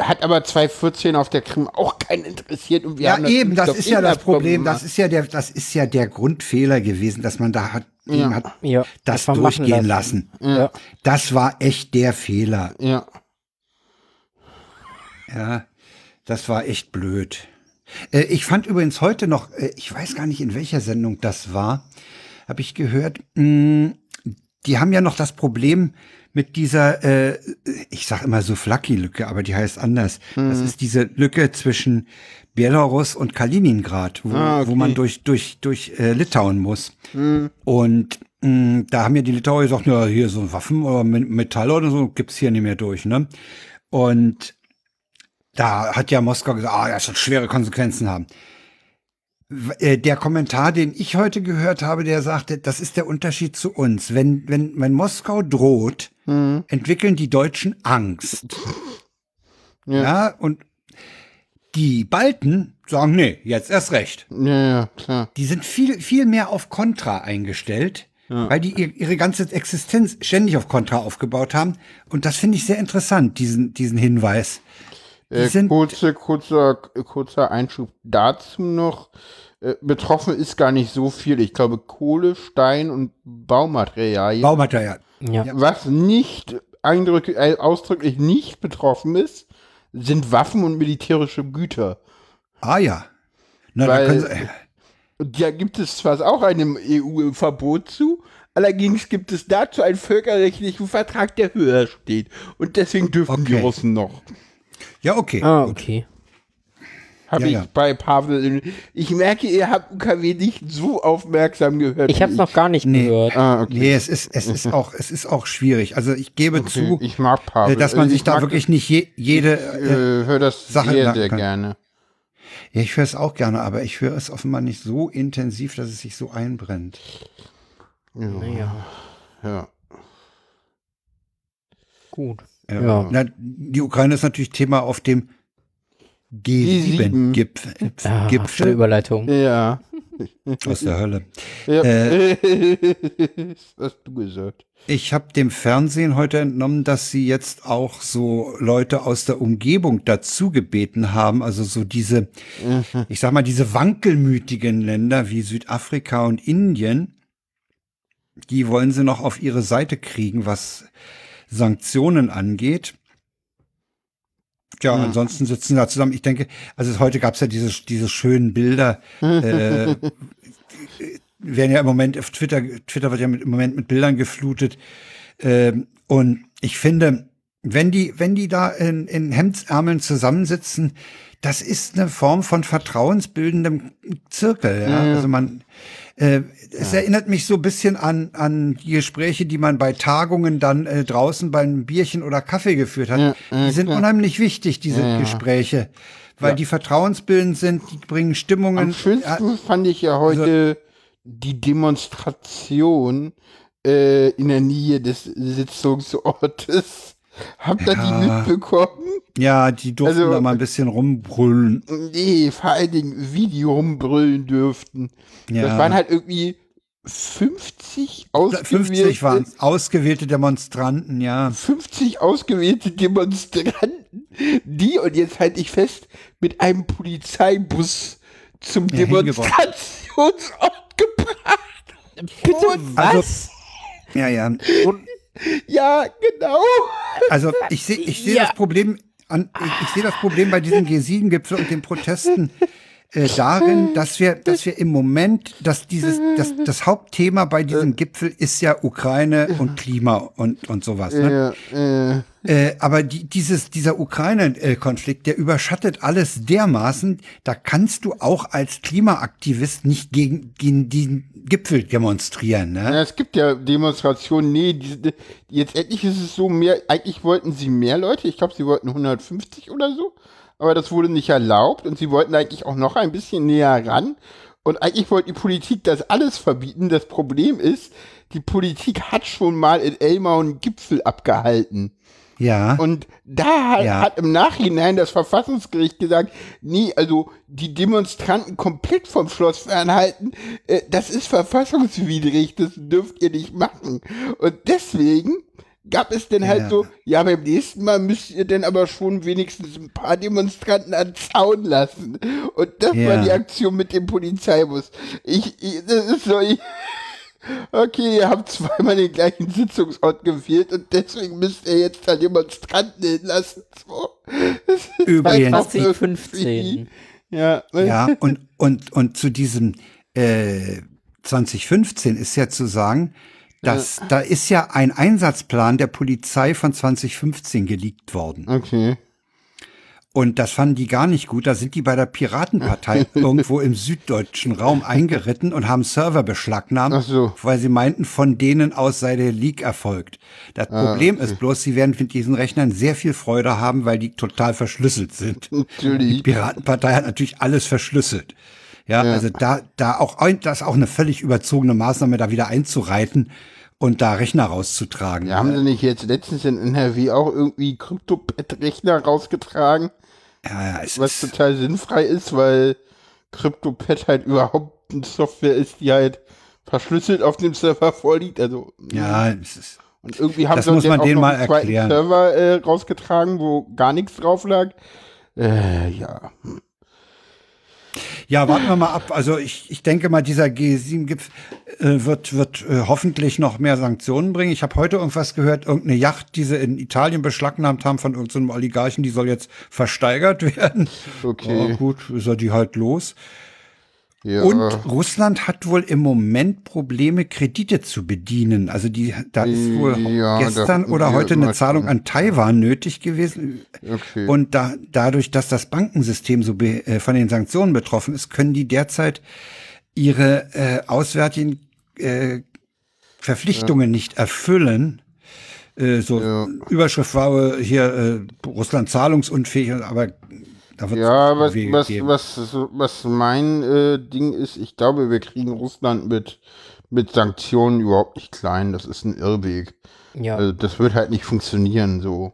Hat aber 2014 auf der Krim auch keinen interessiert und wir Ja, haben eben, das ist ja das Problem. Das ist ja der, das ist ja der Grundfehler gewesen, dass man da hat, eben hat ja. das machen durchgehen lassen. Ja. Das war echt der Fehler. Ja. Ja, das war echt blöd. Äh, ich fand übrigens heute noch, äh, ich weiß gar nicht, in welcher Sendung das war, habe ich gehört, mh, die haben ja noch das Problem mit dieser, äh, ich sag immer so Flaki-Lücke, aber die heißt anders. Das ist diese Lücke zwischen Belarus und Kaliningrad, wo, Ah, okay. wo man durch, durch, durch äh, Litauen muss. Und mh, da haben ja die Litauer gesagt, ja, hier so Waffen oder Me- Metall oder so gibt's hier nicht mehr durch, ne? Und da hat ja Moskau gesagt, ah, das wird schwere Konsequenzen haben. Äh, Der Kommentar, den ich heute gehört habe, der sagte, das ist der Unterschied zu uns. Wenn, wenn, wenn Moskau droht, entwickeln die Deutschen Angst. Ja. und die Balten sagen, nee, jetzt erst recht. Ja, ja, klar. Die sind viel, viel mehr auf Kontra eingestellt. weil die ihr, ihre ganze Existenz ständig auf Contra aufgebaut haben. Und das finde ich sehr interessant, diesen, diesen Hinweis. Die Äh, sind, kurze, kurzer, kurzer Einschub dazu noch. Äh, betroffen ist gar nicht so viel. Ich glaube, Kohle, Stein und Baumaterialien. Baumaterial. Ja. Was nicht eindrücklich, äh, ausdrücklich nicht betroffen ist, sind Waffen und militärische Güter. Ah ja. Na, Weil- dann können sie, Und da gibt es zwar auch einem EU-Verbot zu, allerdings gibt es dazu einen völkerrechtlichen Vertrag, der höher steht. Und deswegen dürfen die Okay. Russen noch. Ja, okay. Ah, gut. okay. Habe Ja, ich ja. bei Pavel. Ich merke, ihr habt UKW nicht so aufmerksam gehört. Ich habe es noch gar nicht Nee. gehört. Ah, okay. Nee, es ist, es ist auch, es ist auch schwierig. Also ich gebe Okay, zu, ich mag Pavel. äh, dass man Also sich ich da mag wirklich nicht je, jede, das, äh, äh, höre das Sache sehr, sehr kann. gerne. ja, ich höre es auch gerne, aber ich höre es offenbar nicht so intensiv, dass es sich so einbrennt. Naja, Ja. gut. Ja. Ja. Na, die Ukraine ist natürlich Thema auf dem G7. G7-Gipfel Ah, schöne Gipfel Überleitung. Ja. *laughs* aus der Hölle. ja. Äh. Was *laughs* hast du gesagt? Ich habe dem Fernsehen heute entnommen, dass sie jetzt auch so Leute aus der Umgebung dazu gebeten haben, also so diese, ich sag mal, diese wankelmütigen Länder wie Südafrika und Indien, die wollen sie noch auf ihre Seite kriegen, was Sanktionen angeht. Ja, ansonsten sitzen da zusammen. Ich denke, also heute gab es ja diese, diese schönen Bilder, äh, *laughs* werden ja im Moment auf Twitter, Twitter wird ja mit, im Moment mit Bildern geflutet. Ähm, und ich finde, wenn die, wenn die da in, in Hemdsärmeln zusammensitzen, das ist eine Form von vertrauensbildendem Zirkel. Ja? Also man, äh, es erinnert mich so ein bisschen an, an die Gespräche, die man bei Tagungen dann äh, draußen beim Bierchen oder Kaffee geführt hat. die sind unheimlich wichtig, diese Gespräche, weil die vertrauensbildend sind, die bringen Stimmungen. Am schönsten fand ich ja Also heute die Demonstration äh, in der Nähe des Sitzungsortes. Habt ihr die Ja. mitbekommen? Ja, die durften Also- da mal ein bisschen rumbrüllen. Nee, vor allen Dingen Video rumbrüllen dürften. Ja. Das waren halt irgendwie 50 ausgewählte, 50 waren ausgewählte Demonstranten, ja. 50 ausgewählte Demonstranten, die, und jetzt halte ich fest, mit einem Polizeibus zum Ja. Demonstrationsort *laughs* gebracht. Bitte Und- was? Ja, ja. Ja, genau. Also ich sehe ich sehe Ja. das Problem an, ich, ich sehe das Problem bei diesem G7-Gipfel und den Protesten äh, darin, dass wir, dass wir im Moment, dass dieses, das, das Hauptthema bei diesem Gipfel ist ja Ukraine und Klima und, und sowas. Ne? Ja, äh, Äh, aber die, dieses, dieser Ukraine-Konflikt, der überschattet alles dermaßen, da kannst du auch als Klimaaktivist nicht gegen, gegen den Gipfel demonstrieren. Ne? ja, es gibt ja Demonstrationen, nee, die, jetzt endlich ist es so mehr, eigentlich wollten sie mehr Leute, ich glaube, sie wollten 150 oder so, aber das wurde nicht erlaubt und sie wollten eigentlich auch noch ein bisschen näher ran und eigentlich wollte die Politik das alles verbieten. Das Problem ist, die Politik hat schon mal in Elmau einen Gipfel abgehalten. Ja. Und da hat, Ja. hat im Nachhinein das Verfassungsgericht gesagt, nee, also die Demonstranten komplett vom Schloss fernhalten, äh, das ist verfassungswidrig, das dürft ihr nicht machen. Und deswegen gab es dann halt Ja. so, ja, beim nächsten Mal müsst ihr dann aber schon wenigstens ein paar Demonstranten an Zaun lassen. Und das Ja. war die Aktion mit dem Polizeibus. Ich, ich das ist so, ich, *laughs* Okay, ihr habt zweimal den gleichen Sitzungsort gewählt und deswegen müsst ihr jetzt da Demonstranten hinlassen. So. Übrigens. einfach 2015. Ja, Ja, und, und, und zu diesem äh, 2015 ist ja zu sagen, dass da ist ja ein Einsatzplan der Polizei von 2015 geleakt worden. Okay. Und das fanden die gar nicht gut. Da sind die bei der Piratenpartei *laughs* irgendwo im süddeutschen Raum eingeritten und haben Server beschlagnahmt, so. weil sie meinten, von denen aus sei der Leak erfolgt. Das Ah, Problem ist bloß, sie werden mit diesen Rechnern sehr viel Freude haben, weil die total verschlüsselt sind. Die Natürlich. Piratenpartei hat natürlich alles verschlüsselt. Ja, also da, da auch, ein- das ist auch eine völlig überzogene Maßnahme, da wieder einzureiten und da Rechner rauszutragen. Ja, haben sie nicht jetzt letztens in NRW auch irgendwie Kryptopad-Rechner rausgetragen, ja, ja, es was total sinnfrei ist, weil Kryptopad halt überhaupt eine Software ist, die halt verschlüsselt auf dem Server vorliegt. Also Ja, es ist, und irgendwie haben sie man auch noch mal einen zweiten erklären. Server äh, rausgetragen, wo gar nichts drauf lag. Äh, ja. Ja, warten wir mal ab. Also ich, ich denke mal, dieser G7-Gipfel äh, wird, wird äh, hoffentlich noch mehr Sanktionen bringen. Ich habe heute irgendwas gehört, irgendeine Yacht, die sie in Italien beschlagnahmt haben von irgendeinem Oligarchen, die soll jetzt versteigert *laughs* werden. Okay. Ja, gut, ist er die halt los. Ja. Und Russland hat wohl im Moment Probleme, Kredite zu bedienen. Also die, da ist wohl Ja, gestern oder ja, heute eine Zahlung an Taiwan nötig gewesen. Okay. Und da, dadurch, dass das Bankensystem so äh, von den Sanktionen betroffen ist, können die derzeit ihre äh, auswärtigen äh, Verpflichtungen nicht erfüllen. Äh, so. Überschrift war hier äh, Russland zahlungsunfähig, aber Ja, was, was, was, was mein äh, Ding ist, ich glaube, wir kriegen Russland mit, mit Sanktionen überhaupt nicht klein. Das ist ein Irrweg. Ja. Also das wird halt nicht funktionieren so.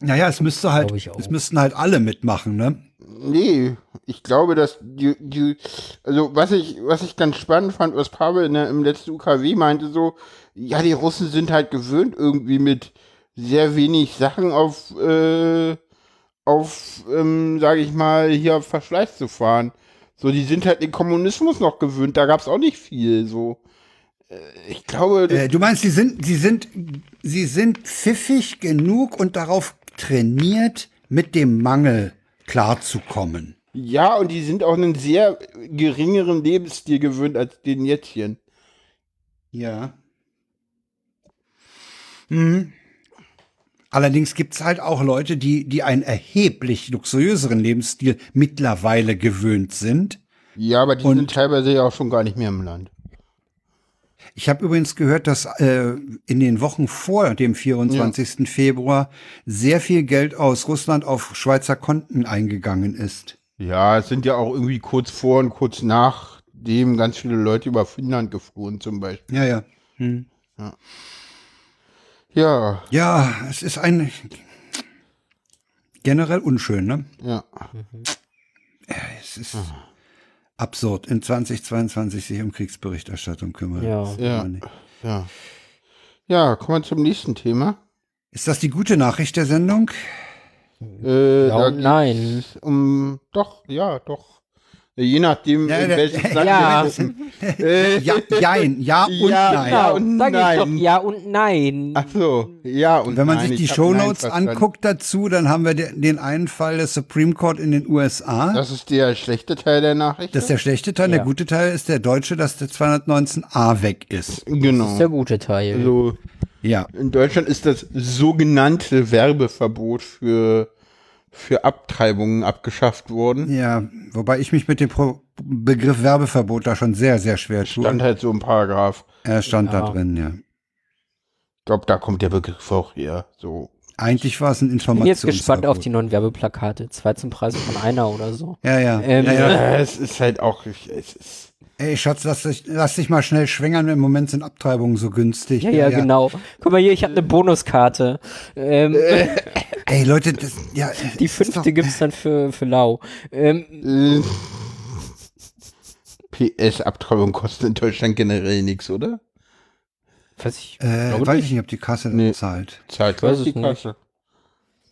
Naja, es müsste halt, es müssten halt alle mitmachen, ne? Nee, ich glaube, dass die, die also was ich, was ich ganz spannend fand, was Pavel in der, im letzten UKW meinte, so, ja, die Russen sind halt gewöhnt, irgendwie mit sehr wenig Sachen auf, äh, auf, ähm, sage ich mal, hier auf Verschleiß zu fahren. So, die sind halt den Kommunismus noch gewöhnt, da gab's auch nicht viel, so. Äh, Ich glaube, Äh, du meinst, sie sind, sie sind, sie sind pfiffig genug und darauf trainiert, mit dem Mangel klarzukommen. ja, und die sind auch einen sehr geringeren Lebensstil gewöhnt als den Jetztchen. Ja. Mhm. Allerdings gibt's halt auch Leute, die, die einen erheblich luxuriöseren Lebensstil mittlerweile gewöhnt sind. Ja, aber die Und- sind teilweise ja auch schon gar nicht mehr im Land. Ich habe übrigens gehört, dass äh, in den Wochen vor dem 24. Februar sehr viel Geld aus Russland auf Schweizer Konten eingegangen ist. Ja, es sind ja auch irgendwie kurz vor und kurz nach dem ganz viele Leute über Finnland geflohen zum Beispiel. Ja, ja. Hm. Ja, Ja, es ist ein generell unschön, ne? ja. Es ist absurd, in 2022 sich um Kriegsberichterstattung kümmern. Ja. Ja. Ja. Ja, kommen wir zum nächsten Thema. Ist das die gute Nachricht der Sendung? Äh, Ja nein. Um, doch, ja, doch. Je nachdem, Ja, in welches Land Ja. Äh, *laughs* Ja, jein, ja und Ja, nein. ja. und sag ich doch nein. ja und nein. Ach so, ja und Wenn man nein, sich die Shownotes Nein anguckt dazu, dann haben wir de- den einen Fall des Supreme Court in den USA. Das ist der schlechte Teil der Nachricht. das ist der schlechte Teil. Ja. Der gute Teil ist der deutsche, dass der 219a weg ist. Das ist genau. der gute Teil. Also, Ja. In Deutschland ist das sogenannte Werbeverbot für, für Abtreibungen abgeschafft worden. Ja, wobei ich mich mit dem Pro Begriff Werbeverbot da schon sehr, sehr schwer tue. Stand halt so im Paragraph. er stand da Ja. drin, ja. Ich glaube, da kommt der Begriff auch her. So. Eigentlich war es ein Ich bin Informationsverbot. jetzt gespannt auf die neuen Werbeplakate. Zwei zum Preis von einer oder so. Ja, ja. Ähm, ja, ja. *laughs* Es ist halt auch. Es ist, Ey, Schatz, lass dich, lass dich mal schnell schwängern. Im Moment sind Abtreibungen so günstig. Ja, ja, genau. Guck mal hier, ich habe eine Bonuskarte. Ähm, *laughs* Ey, Leute, das, ja. *laughs* die fünfte gibt's dann für, für Lau. Ähm, äh, PS-Abtreibung kostet in Deutschland generell nichts, oder? weiß ich, Doch, äh, weiß nicht. ich nicht, ob die Kasse Nee. zahlt. Zahlt weiß gleich die es nicht. Kasse.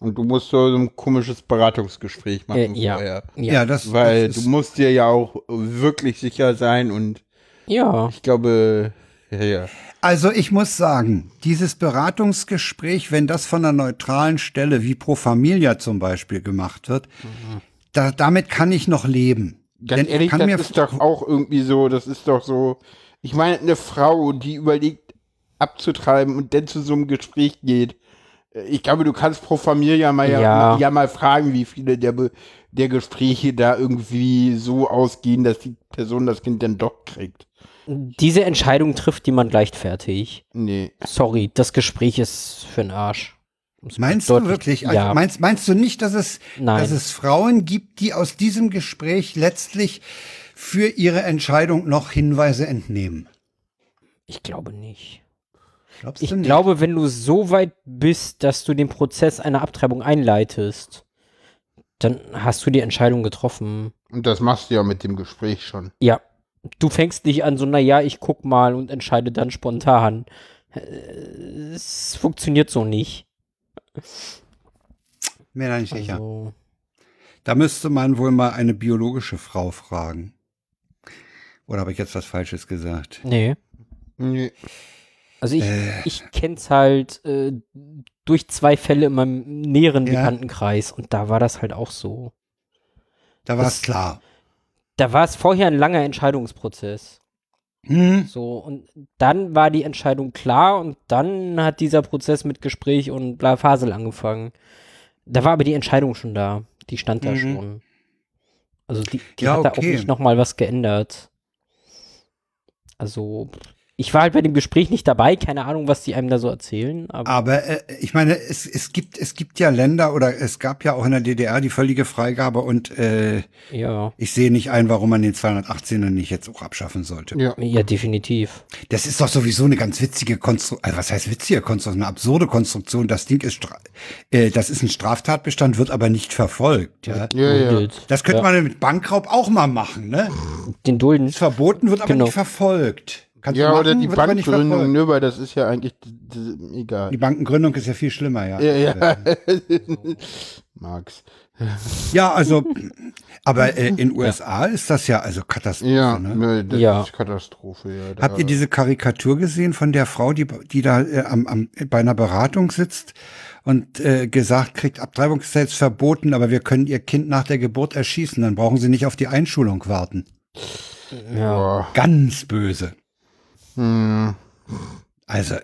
Und du musst so ein komisches Beratungsgespräch machen Äh, ja. vorher. Ja, Ja. das, Weil das du musst dir ja auch wirklich sicher sein und ja. ich glaube, ja, ja. Also ich muss sagen, dieses Beratungsgespräch, wenn das von einer neutralen Stelle wie Pro Familia zum Beispiel gemacht wird, da, damit kann ich noch leben. Ganz Denn ich ehrlich, kann das mir ist doch auch irgendwie so, das ist doch so, ich meine, eine Frau, die überlegt abzutreiben und dann zu so einem Gespräch geht, ich glaube, du kannst pro Familie mal ja, Ja. ja mal fragen, wie viele der, der Gespräche da irgendwie so ausgehen, dass die Person das Kind dann doch kriegt. Diese Entscheidung trifft jemand leichtfertig. Nee. Sorry, das Gespräch ist für den Arsch. Um's Meinst du wirklich? Also Ja. meinst, meinst du nicht, dass es, Nein. dass es Frauen gibt, die aus diesem Gespräch letztlich für ihre Entscheidung noch Hinweise entnehmen? ich glaube nicht. Glaubst Ich du nicht? glaube, wenn du so weit bist, dass du den Prozess einer Abtreibung einleitest, dann hast du die Entscheidung getroffen. Und das machst du ja mit dem Gespräch schon. Ja. Du fängst nicht an so, na ja, ich guck mal und entscheide dann spontan. Äh, Es funktioniert so nicht. Mir da nicht sicher. Also, Da müsste man wohl mal eine biologische Frau fragen. Oder habe ich jetzt was Falsches gesagt? nee. Nee. Also ich, Äh. ich kenn's halt äh, durch zwei Fälle in meinem näheren Ja. Bekanntenkreis und da war das halt auch so. Da war es klar. Da war es vorher ein langer Entscheidungsprozess. Hm? So, und dann war die Entscheidung klar und dann hat dieser Prozess mit Gespräch und bla Fasel angefangen. Da war aber die Entscheidung schon da. Die stand da Mhm. schon. Also die, die Ja, hat da auch nicht nochmal was geändert. Also, ich war halt bei dem Gespräch nicht dabei, keine Ahnung, was die einem da so erzählen, aber Aber äh, ich meine, es, es gibt es gibt ja Länder oder es gab ja auch in der DDR die völlige Freigabe und äh, ja, ich sehe nicht ein, warum man den 218er nicht jetzt auch abschaffen sollte. Ja. ja, definitiv. Das ist doch sowieso eine ganz witzige Konstruktion, also was heißt witzige Konstruktion, eine absurde Konstruktion. Das Ding ist, stra- äh, das ist ein Straftatbestand, wird aber nicht verfolgt. Ja? Ja, ja. Das könnte ja. man mit Bankraub auch mal machen, ne? Den Dulden. Ist verboten, wird aber Genau. nicht verfolgt. Kannst Ja, du oder machen, die Bankgründung, ne, weil das ist ja eigentlich egal. Die Bankengründung ist ja viel schlimmer, ja. Ja, ja. *laughs* Max. Ja, also, *laughs* aber äh, in USA ist das ja also Katastrophe. Ja, ne? ne, das Ja. ist Katastrophe. Ja, da- Habt ihr diese Karikatur gesehen von der Frau, die, die da äh, am, am, bei einer Beratung sitzt und äh, gesagt kriegt, Abtreibungsgesetz verboten, aber wir können ihr Kind nach der Geburt erschießen, dann brauchen sie nicht auf die Einschulung warten. Ja. Ganz böse. Hm. Also, äh,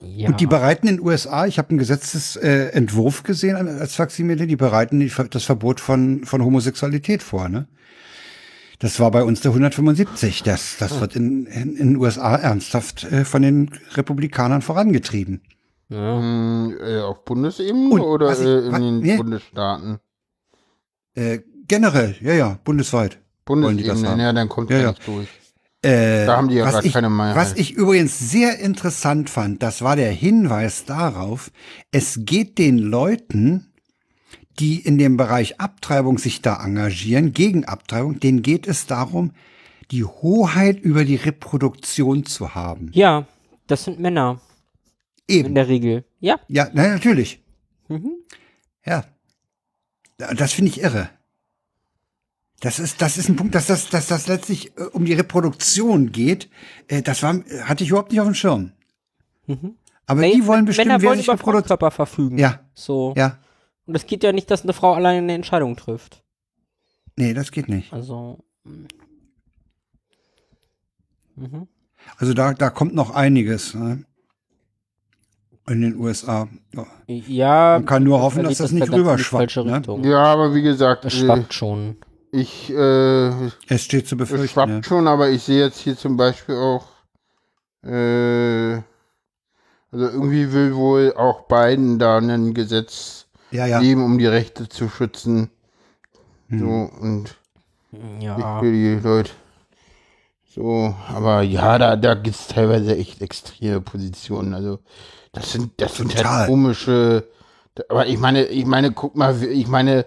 ja. und die bereiten in den USA, ich habe einen Gesetzesentwurf äh, Entwurf gesehen als Faximile, die bereiten die, das Verbot von, von Homosexualität vor, ne? Das war bei uns der 175. Das, das wird in, in, in den USA ernsthaft äh, von den Republikanern vorangetrieben. ja. Hm, äh, auf Bundesebene Und oder ich- äh, in den nee. Bundesstaaten? Äh, generell, ja, ja, bundesweit. Bundesebene, ja, dann kommt Ja, ja, ja. nicht durch. Äh, Da haben die ja ich, keine Mehrheit. Was ich übrigens sehr interessant fand, das war der Hinweis darauf, es geht den Leuten, die in dem Bereich Abtreibung sich da engagieren, gegen Abtreibung, denen geht es darum, die Hoheit über die Reproduktion zu haben. ja, das sind Männer in Eben. der Regel. Ja. Ja, na, natürlich. Mhm. Ja. Das finde ich irre. Das ist, das ist ein Punkt, dass das, dass das letztlich äh, um die Reproduktion geht. Äh, das war, hatte ich überhaupt nicht auf dem Schirm. Aber Nee, die wollen bestimmen, Männer wer wollen sich über. Frauenkörper verfügen. Ja, So. ja. Und es geht ja nicht, dass eine Frau alleine eine Entscheidung trifft. Nee, das geht nicht. Also. mm. Mhm. Also da, da kommt noch einiges ne? in den USA. Ja. Ja. Man kann nur hoffen, da dass geht das nicht rüberschwappt, falsche ne? Richtung. Ja, aber wie gesagt, Das äh, schwappt schon. Ich, äh, Es steht zu es befürchten. schwappt Ja. schon, aber ich sehe jetzt hier zum Beispiel auch, äh, also irgendwie will wohl auch Biden da ein Gesetz ja, ja. geben, um die Rechte zu schützen. Hm. So, und Ja. für die Leute. So, aber ja, da, da gibt es teilweise echt extreme Positionen. Also, das sind, das sind Total. halt komische. Aber ich meine, ich meine, guck mal, ich meine,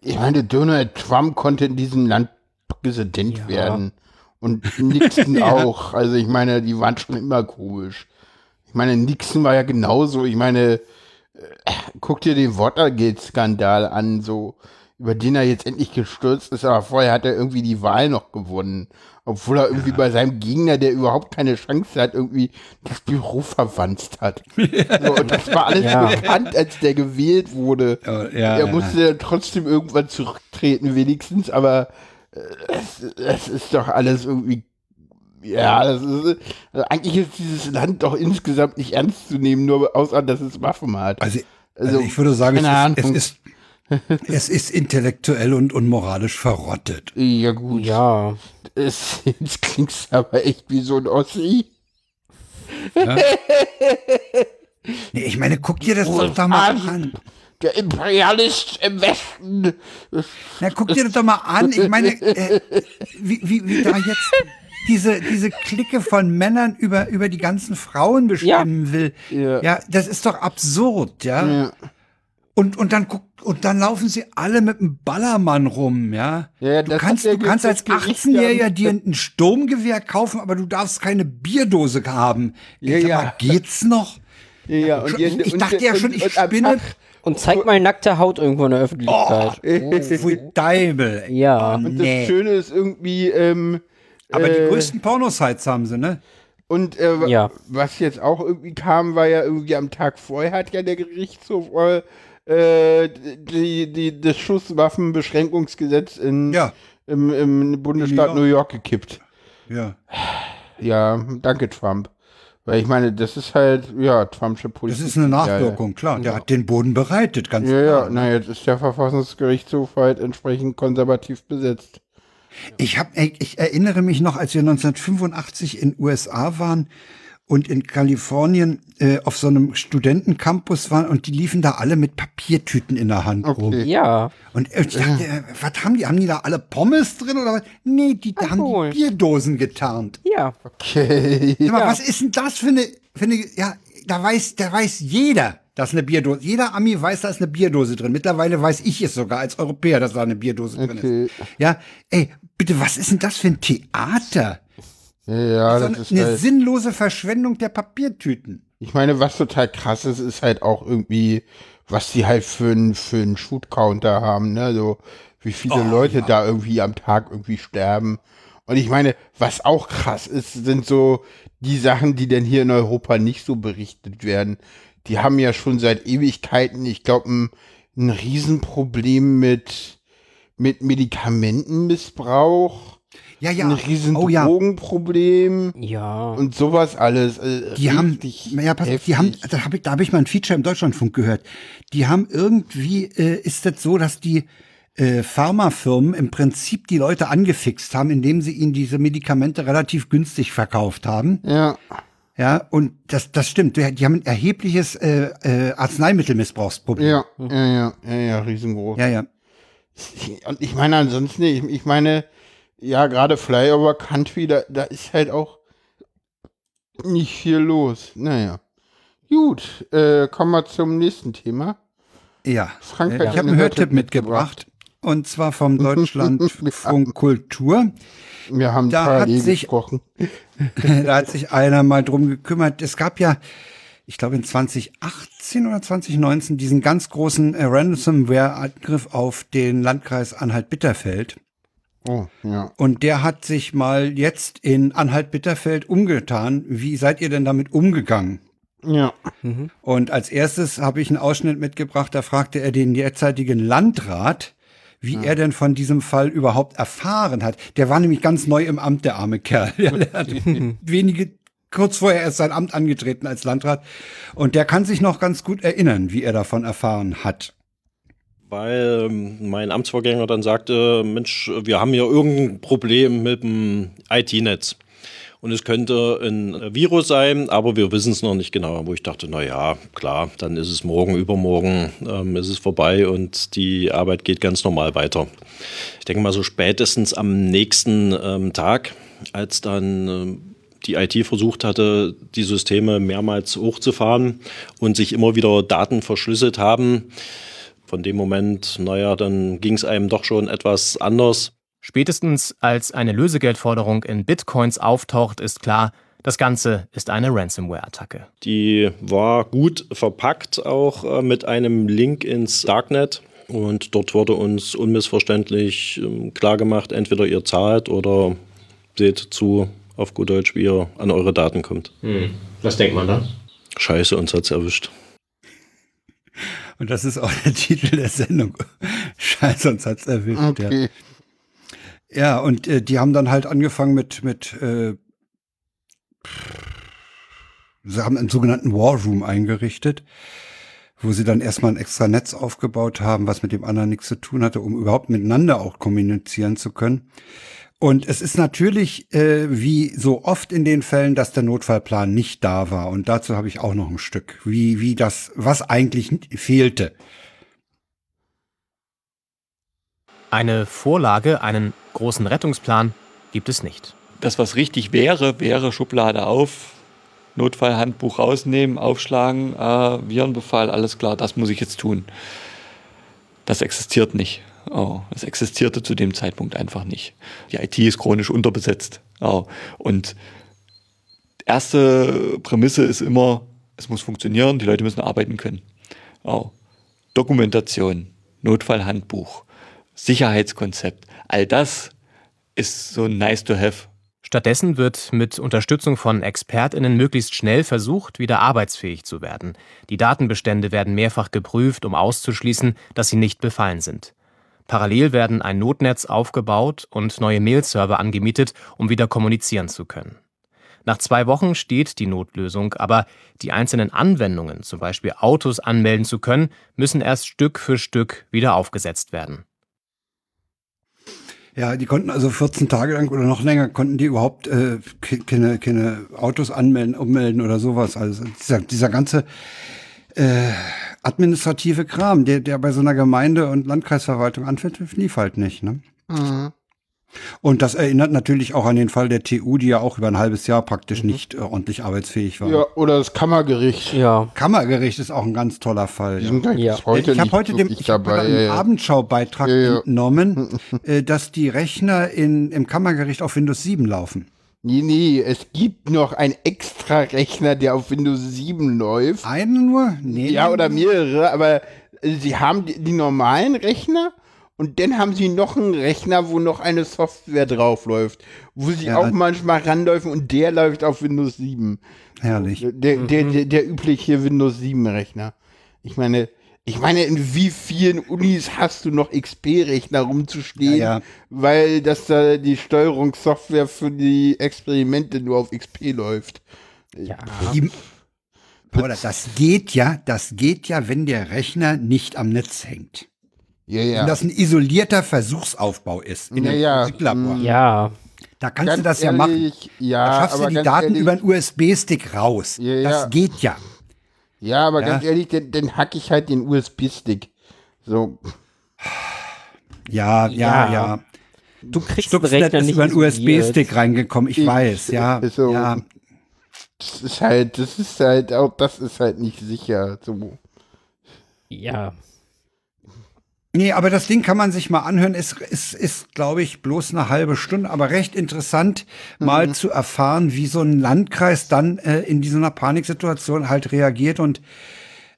ich meine, Donald Trump konnte in diesem Land Präsident Ja. werden. Und *laughs* Nixon Ja. auch. Also, ich meine, die waren schon immer komisch. Ich meine, Nixon war ja genauso. Ich meine, äh, guck dir den Watergate-Skandal an, so, über den er jetzt endlich gestürzt ist, aber vorher hat er irgendwie die Wahl noch gewonnen. Obwohl er irgendwie bei seinem Gegner, der überhaupt keine Chance hat, irgendwie das Büro verwanzt hat. *laughs* So, und das war alles Ja. bekannt, als der gewählt wurde. Ja, ja, er ja. musste trotzdem irgendwann zurücktreten, wenigstens, aber äh, es, es ist doch alles irgendwie. Ja, das ist, also eigentlich ist dieses Land doch insgesamt nicht ernst zu nehmen, nur außer dass es Waffen hat. Also, also, Also, ich würde sagen, es ist, es, ist, *laughs* es ist intellektuell und, und moralisch verrottet. ja, gut. Ja. Es, jetzt klingt's aber echt wie so ein Ossi. Nee, ich meine, guck dir das doch, doch mal an. Der Imperialist im Westen. Na, guck dir das doch mal an. Ich meine, äh, wie, wie, wie da jetzt diese, diese Clique von Männern über, über die ganzen Frauen bestimmen will. Ja. Ja. das ist doch absurd, ja. Ja. Und, und dann guckt, und dann laufen sie alle mit einem Ballermann rum, ja. Ja, ja, du das kannst, du kannst als Gericht 18-Jähriger ja- dir ein Sturmgewehr kaufen, aber du darfst keine Bierdose haben. Ja, ich ja. mal, geht's noch? Ja, ja, und ich und- dachte ja und- schon, ich und spinne. Und zeig mal nackte Haut irgendwo in der Öffentlichkeit. Oh, pfui Deibel. Ja. Oh, Und nee. das Schöne ist irgendwie, ähm, aber äh, die größten Pornosites haben sie, ne? Und äh, Ja. was jetzt auch irgendwie kam, war ja irgendwie am Tag vorher hat ja der Gerichtshof äh, äh, die, die, das Schusswaffenbeschränkungsgesetz in, Ja. im, im Bundesstaat York. New York gekippt. Ja. Ja, danke Trump. Weil ich meine, das ist halt, ja, Trumpsche Das Politik. ist eine Nachwirkung, klar. Der hat den Boden bereitet, ganz Ja, ja, klar. ja. na, jetzt ist der Verfassungsgerichtshof halt entsprechend konservativ besetzt. Ich, hab, ich, ich erinnere mich noch, als wir 1985 in USA waren und in Kalifornien äh, auf so einem Studentencampus waren und die liefen da alle mit Papiertüten in der Hand rum. Okay. Ja. Und ich dachte, äh, was haben die? Haben die da alle Pommes drin oder was? Nee, die da haben Alkohol. die Bierdosen getarnt. Ja. Okay. Sag mal, Ja. was ist denn das für eine, für eine, ja, da weiß, da weiß jeder, dass eine Bierdose, jeder Ami weiß, da ist eine Bierdose drin. Mittlerweile weiß ich es sogar als Europäer, dass da eine Bierdose drin Okay. ist. Ja, ey, bitte, was ist denn das für ein Theater? Ja, das eine, ist eine halt, sinnlose Verschwendung der Papiertüten. Ich meine, was total krass ist, ist halt auch irgendwie, was die halt für einen für einen Shoot-Counter haben, ne? So, wie viele Oh, Leute ja. da irgendwie am Tag irgendwie sterben. Und ich meine, was auch krass ist, sind so die Sachen, die denn hier in Europa nicht so berichtet werden. Die haben ja schon seit Ewigkeiten, ich glaube, ein, ein Riesenproblem mit, mit Medikamentenmissbrauch, Ja, ja. ein riesen oh ja. Drogenproblem Ja. und sowas alles. äh, Die haben, ja, pass, die haben, da habe ich, da hab ich mal ein Feature im Deutschlandfunk gehört. Die haben irgendwie, äh, ist das so, dass die äh, Pharmafirmen im Prinzip die Leute angefixt haben, indem sie ihnen diese Medikamente relativ günstig verkauft haben. Ja. Ja, und das, das stimmt. Die die haben ein erhebliches äh, äh, Arzneimittelmissbrauchsproblem. Ja, ja, ja, ja, ja, riesengroß. ja, ja. Und ich meine ansonsten, ich, ich meine, ja, gerade Flyover Country, da, da ist halt auch nicht viel los. Naja. Gut, äh, kommen wir zum nächsten Thema. Ja. Frank hat ich habe einen Hörtipp Hörtipp mitgebracht. Und zwar vom *laughs* Deutschlandfunk Kultur. Wir haben Da hat sich- gesprochen. *laughs* da hat sich einer mal drum gekümmert. Es gab ja, ich glaube in 2018 oder 2019 diesen ganz großen äh, Ransomware-Angriff auf den Landkreis Anhalt-Bitterfeld. Oh, ja. Und der hat sich mal jetzt in Anhalt-Bitterfeld umgetan. Wie seid ihr denn damit umgegangen? Ja. Und als erstes habe ich einen Ausschnitt mitgebracht, da fragte er den derzeitigen Landrat, wie er denn von diesem Fall überhaupt erfahren hat. Der war nämlich ganz neu im Amt, der arme Kerl. Ja, *laughs* der hat *laughs* wenige, kurz vorher erst sein Amt angetreten als Landrat. Und der kann sich noch ganz gut erinnern, wie er davon erfahren hat. Weil ähm, mein Amtsvorgänger dann sagte, Mensch, wir haben hier irgendein Problem mit dem IT-Netz. Und es könnte ein Virus sein, aber wir wissen es noch nicht genau. Wo ich dachte, na ja, klar, dann ist es morgen, übermorgen, ähm, ist es vorbei und die Arbeit geht ganz normal weiter. Ich denke mal so spätestens am nächsten ähm, Tag, als dann ähm, die IT versucht hatte, die Systeme mehrmals hochzufahren und sich immer wieder Daten verschlüsselt haben, von dem Moment, naja, dann ging es einem doch schon etwas anders. Spätestens als eine Lösegeldforderung in Bitcoins auftaucht, ist klar, das Ganze ist eine Ransomware-Attacke. Die war gut verpackt, auch äh, mit einem Link ins Darknet. Und dort wurde uns unmissverständlich ähm, klargemacht, entweder ihr zahlt oder seht zu, auf gut Deutsch, wie ihr an eure Daten kommt. Was denkt man da? Scheiße, uns hat's erwischt. Und das ist auch der *laughs* Titel der Sendung. Scheiße, uns hat's erwischt. Ja. Okay. Ja, und äh, die haben dann halt angefangen mit, mit äh, sie haben einen sogenannten War Room eingerichtet, wo sie dann erstmal ein extra Netz aufgebaut haben, was mit dem anderen nichts zu tun hatte, um überhaupt miteinander auch kommunizieren zu können. Und es ist natürlich, äh, wie so oft in den Fällen, dass der Notfallplan nicht da war. Und dazu habe ich auch noch ein Stück, wie, wie das, was eigentlich fehlte. Eine Vorlage, einen großen Rettungsplan gibt es nicht. Das, was richtig wäre, wäre Schublade auf, Notfallhandbuch rausnehmen, aufschlagen, äh, Virenbefall, alles klar, das muss ich jetzt tun. Das existiert nicht. Oh, es existierte zu dem Zeitpunkt einfach nicht. Die IT ist chronisch unterbesetzt. Oh, und erste Prämisse ist immer, es muss funktionieren, die Leute müssen arbeiten können. Oh. Dokumentation, Notfallhandbuch, Sicherheitskonzept, all das ist so nice to have. Stattdessen wird mit Unterstützung von ExpertInnen möglichst schnell versucht, wieder arbeitsfähig zu werden. Die Datenbestände werden mehrfach geprüft, um auszuschließen, dass sie nicht befallen sind. Parallel werden ein Notnetz aufgebaut und neue Mail-Server angemietet, um wieder kommunizieren zu können. Nach zwei Wochen steht die Notlösung, aber die einzelnen Anwendungen, zum Beispiel Autos anmelden zu können, müssen erst Stück für Stück wieder aufgesetzt werden. Ja, die konnten also 14 Tage lang oder noch länger konnten die überhaupt äh, keine, keine Autos anmelden, ummelden oder sowas. Also dieser, dieser ganze äh, administrative Kram, der, der bei so einer Gemeinde- und Landkreisverwaltung anfällt, lief halt nicht. Ne? Mhm. Und das erinnert natürlich auch an den Fall der TU, die ja auch über ein halbes Jahr praktisch mhm. nicht äh, ordentlich arbeitsfähig war. Ja, oder das Kammergericht. Ja. Kammergericht ist auch ein ganz toller Fall. Ja. Ja. Heute ich habe heute dem ich dabei, hab ja, Abendschaubeitrag entnommen, *laughs* äh, dass die Rechner in, im Kammergericht auf Windows 7 laufen. Nee, nee, es gibt noch einen extra Rechner, der auf Windows 7 läuft. Einen nur? Nee. Ja, oder mehrere, aber sie haben die, die normalen Rechner und dann haben sie noch einen Rechner, wo noch eine Software draufläuft, wo sie ja, auch manchmal ranläufen und der läuft auf Windows 7. Herrlich. Der, der, der, der übliche Windows 7 Rechner. Ich meine, ich meine, in wie vielen Unis hast du noch XP-Rechner rumzustehen, ja, ja. weil das da die Steuerungssoftware für die Experimente nur auf XP läuft? Ja. Die, aber das geht ja, das geht ja, wenn der Rechner nicht am Netz hängt. Ja, ja. Wenn das ein isolierter Versuchsaufbau ist in ja, einem ja. Physiklabor. Mm. Ja. Da kannst ganz du das ehrlich, ja machen. Ja, da schaffst du die Daten ehrlich, über einen USB-Stick raus. Ja, ja. Das geht ja. Ja, aber ganz ehrlich, dann, dann hack ich halt den USB-Stick. So. Ja, ja, ja. Du kriegst den Rechner nicht über einen USB-Stick reingekommen, ich, ich weiß, ja. So, ja. Das ist halt, das ist halt auch, das ist halt nicht sicher. So. Ja. Nee, aber das Ding kann man sich mal anhören. Es, es ist, glaube ich, bloß eine halbe Stunde, aber recht interessant, mhm. mal zu erfahren, wie so ein Landkreis dann äh, in einer Paniksituation halt reagiert und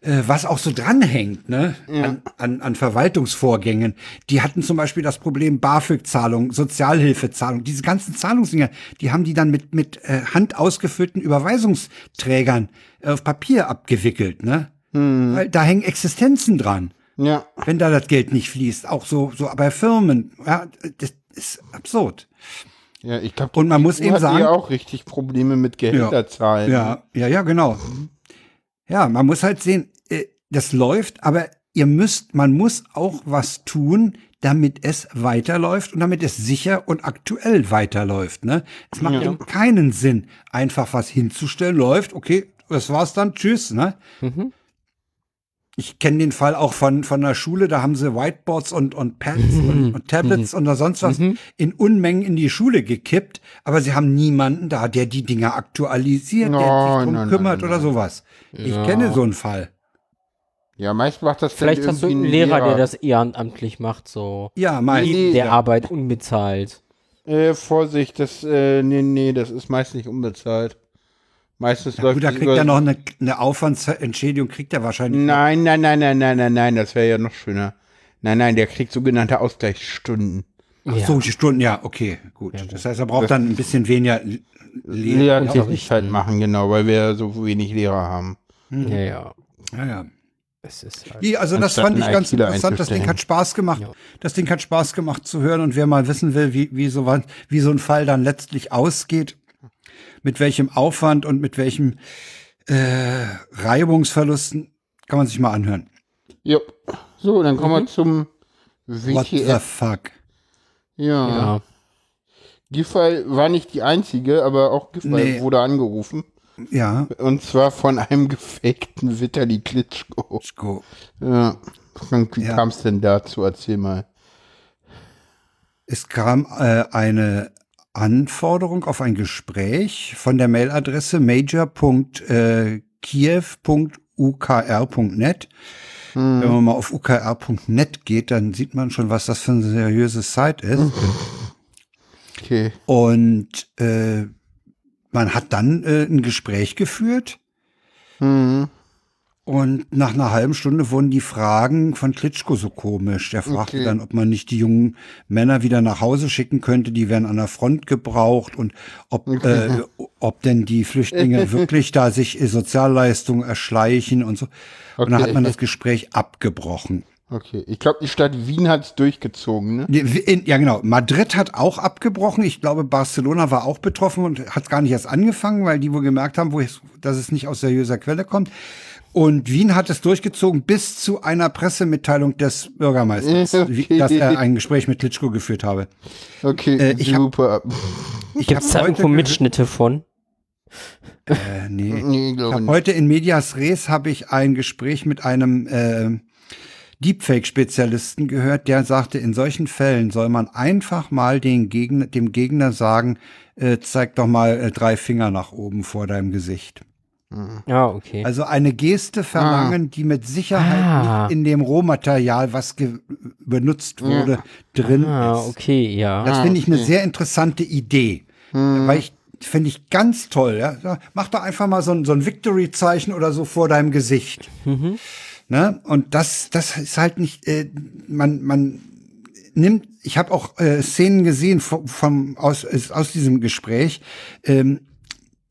äh, was auch so dranhängt, ne, ja. an, an, an Verwaltungsvorgängen. Die hatten zum Beispiel das Problem BAföG-Zahlung, Sozialhilfezahlung, diese ganzen Zahlungsdinger, die haben die dann mit, mit äh, hand ausgefüllten Überweisungsträgern auf Papier abgewickelt, ne? Mhm. Weil da hängen Existenzen dran. Ja. Wenn da das Geld nicht fließt, auch so, so bei Firmen, ja, das ist absurd. Ja, ich glaube, und man muss eben sagen, auch richtig Probleme mit Gehälterzahlen. Ja, ja, ja, genau. Ja, man muss halt sehen, äh, das läuft, aber ihr müsst, man muss auch was tun, damit es weiterläuft und damit es sicher und aktuell weiterläuft. Ne? Es macht ja. keinen Sinn, einfach was hinzustellen, läuft, okay, das war's dann, tschüss. Ne? Mhm. Ich kenne den Fall auch von, von der Schule, da haben sie Whiteboards und, und Pads mhm. und, und, Tablets mhm. und sonst was mhm. in Unmengen in die Schule gekippt, aber sie haben niemanden da, der die Dinger aktualisiert, no, der sich drum no, kümmert no, oder sowas. Ich ja. kenne so einen Fall. Ja, meist macht das Vielleicht hast du einen Lehrer, Lehrer, der das ehrenamtlich macht, so. Ja, meist. Nee, der ja. Arbeit unbezahlt. Äh, Vorsicht, das, äh, nee, nee, das ist meist nicht unbezahlt. Meistens ja, läuft gut, da kriegt er noch eine, eine Aufwandsentschädigung, kriegt er wahrscheinlich. Nein, nein, nein, nein, nein, nein, nein, das wäre ja noch schöner. Nein, nein, der kriegt sogenannte Ausgleichsstunden. Ach so, die Stunden, ja, okay, gut. Ja, das heißt, er braucht das dann ein bisschen weniger Lehrer. Lehrtätigkeit machen, genau, weil wir so wenig Lehrer haben. Mhm. Ja, ja. Ja, ja. Es ist halt also das fand ich ganz interessant. Das Ding hat Spaß gemacht. Ja. Das Ding hat Spaß gemacht zu hören. Und wer mal wissen will, wie, wie, so, wie so ein Fall dann letztlich ausgeht, mit welchem Aufwand und mit welchem äh, Reibungsverlusten, kann man sich mal anhören. Ja. So, dann kommen mhm. wir zum WTF. What the fuck? Ja. ja. Giffey war nicht die einzige, aber auch Giffey nee. wurde angerufen. Ja. Und zwar von einem *laughs* gefakten Vitali Klitschko. Klitschko. Ja. Wie ja. kam es denn dazu? Erzähl mal. Es kam äh, eine Anforderung auf ein Gespräch von der Mailadresse major.kiew.ukr.net. Wenn man mal auf ukr.net geht, dann sieht man schon, was das für ein seriöses Site ist. Okay. Und äh, man hat dann äh, ein Gespräch geführt. Mhm. Und nach einer halben Stunde wurden die Fragen von Klitschko so komisch. Der fragte Okay. dann, ob man nicht die jungen Männer wieder nach Hause schicken könnte, die werden an der Front gebraucht und ob, äh, ob denn die Flüchtlinge *laughs* wirklich da sich Sozialleistungen erschleichen und so. Und dann Okay. hat man das Gespräch abgebrochen. Okay. Ich glaube, die Stadt Wien hat's durchgezogen, ne? Ja, genau. Madrid hat auch abgebrochen. Ich glaube, Barcelona war auch betroffen und hat gar nicht erst angefangen, weil die wohl gemerkt haben, wo es, dass es nicht aus seriöser Quelle kommt. Und Wien hat es durchgezogen bis zu einer Pressemitteilung des Bürgermeisters, *laughs* Okay. dass er ein Gespräch mit Klitschko geführt habe. Okay, Äh, ich hab- super. Ich Gibt's da hab irgendwo Mitschnitte von? Äh, nee. *laughs* nee, Ich glaube hab nicht. heute in Medias Res habe ich ein Gespräch mit einem äh, Deepfake-Spezialisten gehört, der sagte, in solchen Fällen soll man einfach mal den Gegner, dem Gegner sagen, äh, zeig doch mal äh, drei Finger nach oben vor deinem Gesicht. Ja, okay. Also eine Geste verlangen, die mit Sicherheit Ah. nicht in dem Rohmaterial, was benutzt wurde, drin ah, ist. okay, ja. Das finde ich eine sehr interessante Idee. Weil ich finde ich ganz toll. Ja? Ja, Mach doch einfach mal so ein, so ein Victory-Zeichen oder so vor deinem Gesicht. Ne? Und das, das ist halt nicht, äh, man, man nimmt, ich habe auch äh, Szenen gesehen vom, vom aus, aus diesem Gespräch. Ähm,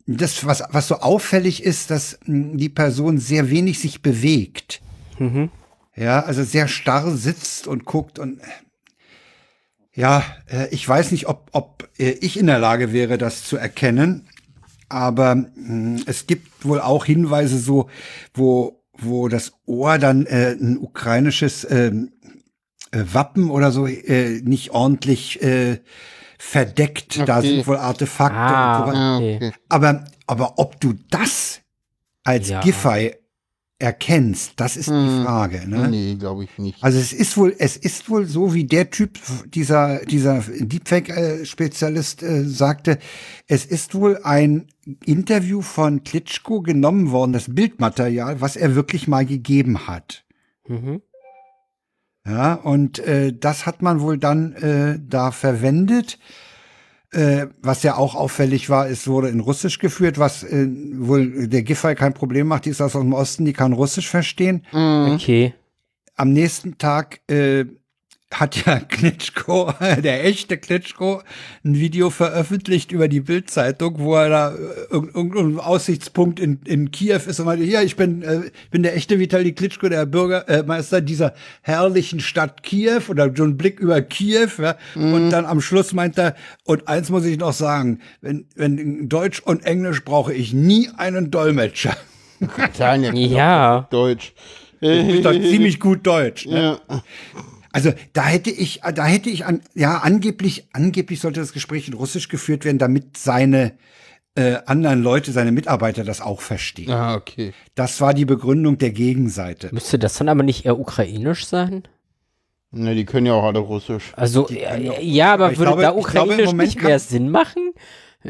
das, was, was so auffällig ist, dass mh, die Person sehr wenig sich bewegt. Ja, also sehr starr sitzt und guckt und ja, äh, ich weiß nicht, ob, ob äh, ich in der Lage wäre, das zu erkennen, aber mh, es gibt wohl auch Hinweise so, wo, wo das Ohr dann äh, ein ukrainisches ähm, äh, Wappen oder so äh, nicht ordentlich äh, verdeckt. Da Okay. sind wohl Artefakte und so Ah, weiter. Ah, okay. Aber, aber ob du das als Ja. Giffey erkennst, das ist die Hm. Frage. Ne? Nee, glaube ich nicht. Also es ist wohl, es ist wohl so, wie der Typ, dieser, dieser Deepfake-Spezialist äh, sagte, es ist wohl ein Interview von Klitschko genommen worden, das Bildmaterial, was er wirklich mal gegeben hat. Mhm. Ja, und äh, das hat man wohl dann äh, da verwendet. Äh, was ja auch auffällig war, es wurde in Russisch geführt, was äh, wohl der Giffey kein Problem macht. Die ist aus dem Osten, die kann Russisch verstehen. Okay. am nächsten Tag äh, hat ja *laughs* Klitschko, der echte Klitschko, ein Video veröffentlicht über die Bildzeitung, wo er da äh, irg- irgendein Aussichtspunkt in, in Kiew ist und meinte, ja, ich bin, äh, ich bin der echte Vitali Klitschko, der Bürgermeister dieser herrlichen Stadt Kiew oder so ein Blick über Kiew. Ja, Und dann am Schluss meint er, und eins muss ich noch sagen, wenn, wenn in Deutsch und Englisch brauche ich nie einen Dolmetscher. Tanja, Ja. Deutsch. Ich doch ziemlich gut Deutsch. Ne? Ja. Also da hätte ich, da hätte ich an, ja angeblich, angeblich sollte das Gespräch in Russisch geführt werden, damit seine äh, anderen Leute, seine Mitarbeiter das auch verstehen. Ah, okay. Das war die Begründung der Gegenseite. Müsste das dann aber nicht eher ukrainisch sein? Ne, die können ja auch alle Russisch. Also, ja, ja, aber aber würde glaube- da glaube, ukrainisch Moment nicht mehr Sinn machen?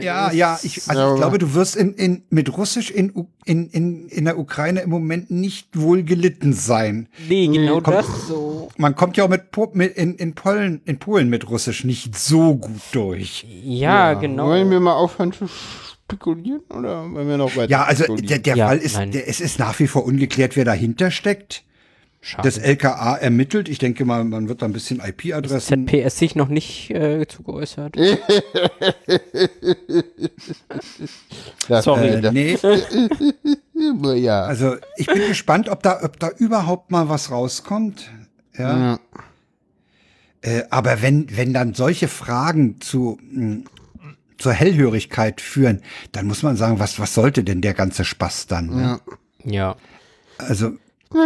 Ja, ja, ich, also Ja, ich glaube, du wirst in, in, mit Russisch in, in, in, in der Ukraine im Moment nicht wohl gelitten sein. Nee, genau komm. das so. Man kommt ja auch mit, mit in, in, Polen, in Polen mit Russisch nicht so gut durch. Ja, genau. Wollen wir mal aufhören zu spekulieren oder wollen wir noch weiter Ja, also der, der Ja, Fall ist, nein. der, es ist nach wie vor ungeklärt, wer dahinter steckt. Schade. Das LKA ermittelt. Ich denke mal, man wird da ein bisschen IP-Adressen. ZPS sich noch nicht äh, zu geäußert. Das- *laughs* Sorry. äh, Äh, nee, *laughs* ja. also ich bin gespannt, ob da, ob da überhaupt mal was rauskommt. Ja. Ja. Äh, aber wenn, wenn dann solche Fragen zu, mh, zur Hellhörigkeit führen, dann muss man sagen, was, was sollte denn der ganze Spaß dann? Ne? Ja. Ja. Also,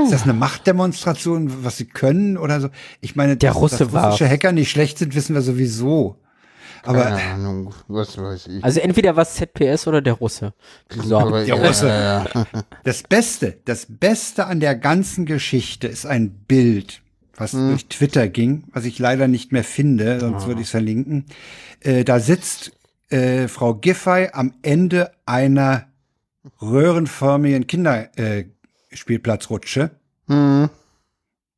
ist das eine Machtdemonstration, was sie können oder so? Ich meine, Der dass, Russe dass war- russische Hacker nicht schlecht sind, wissen wir sowieso. Aber Keine Ahnung, was weiß ich. Also entweder was ZPS oder der Russe. So. Der Russe. Ja, ja. *laughs* Das Beste, das Beste an der ganzen Geschichte ist ein Bild, was durch Twitter ging, was ich leider nicht mehr finde, sonst würde ich es verlinken. Äh, da sitzt äh, Frau Giffey am Ende einer röhrenförmigen Kinderspielplatzrutsche. Hm.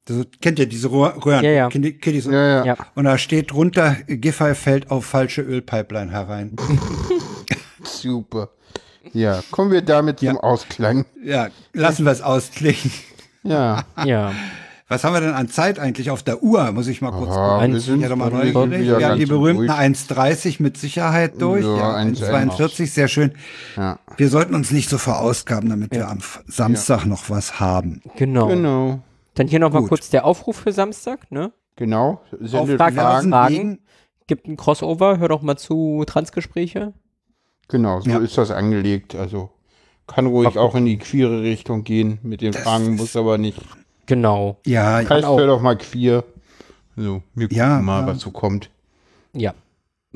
Das kennt ihr diese Röhr- Röhren? Ja, ja. Kennt ihr- kennt ihr so? Ja, ja. Ja. Und da steht drunter, Giffey fällt auf falsche Ölpipeline herein. *laughs* Super. Ja, kommen wir damit zum Ausklang. ja, lassen wir es ausklingen. Ja. Ja. Was haben wir denn an Zeit eigentlich auf der Uhr? Muss ich mal kurz gucken. wir sind, Ja, doch mal wir sind Wir haben die berühmten durch. 1,30 mit Sicherheit durch. Ja, Ja, 1,41. 1,42, sehr schön. Ja. Wir sollten uns nicht so verausgaben, damit wir am Samstag noch was haben. Genau. Genau. Dann hier nochmal Gut. kurz der Aufruf für Samstag, ne? Genau. Sendet Fragen Fragen. Gibt ein Crossover, hör doch mal zu Transgespräche. Genau, so Ja. ist das angelegt. Also kann ruhig auch in die queere Richtung gehen mit den Fragen, muss aber nicht. Genau. Ja, Heißt auch. doch mal queer. So, wir gucken Ja, mal, ja. was so kommt. Ja.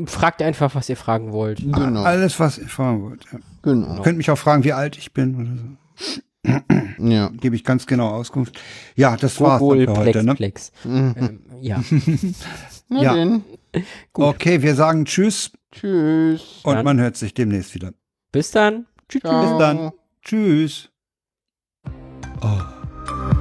Fragt einfach, was ihr fragen wollt. Genau. alles, was ihr fragen wollt. Ja. Genau. Ihr könnt mich auch fragen, wie alt ich bin oder so. Ja. *clears throat* Gebe ich ganz genau Auskunft. Ja, das war's dann Obwohl, für Plex, heute. Ne? Plex. Ähm, ja. *laughs* Na Ja. denn. Okay, wir sagen Tschüss Tschüss. und Dann- man hört sich demnächst wieder. Bis dann. Tschüss. Bis dann. Tschüss. Oh.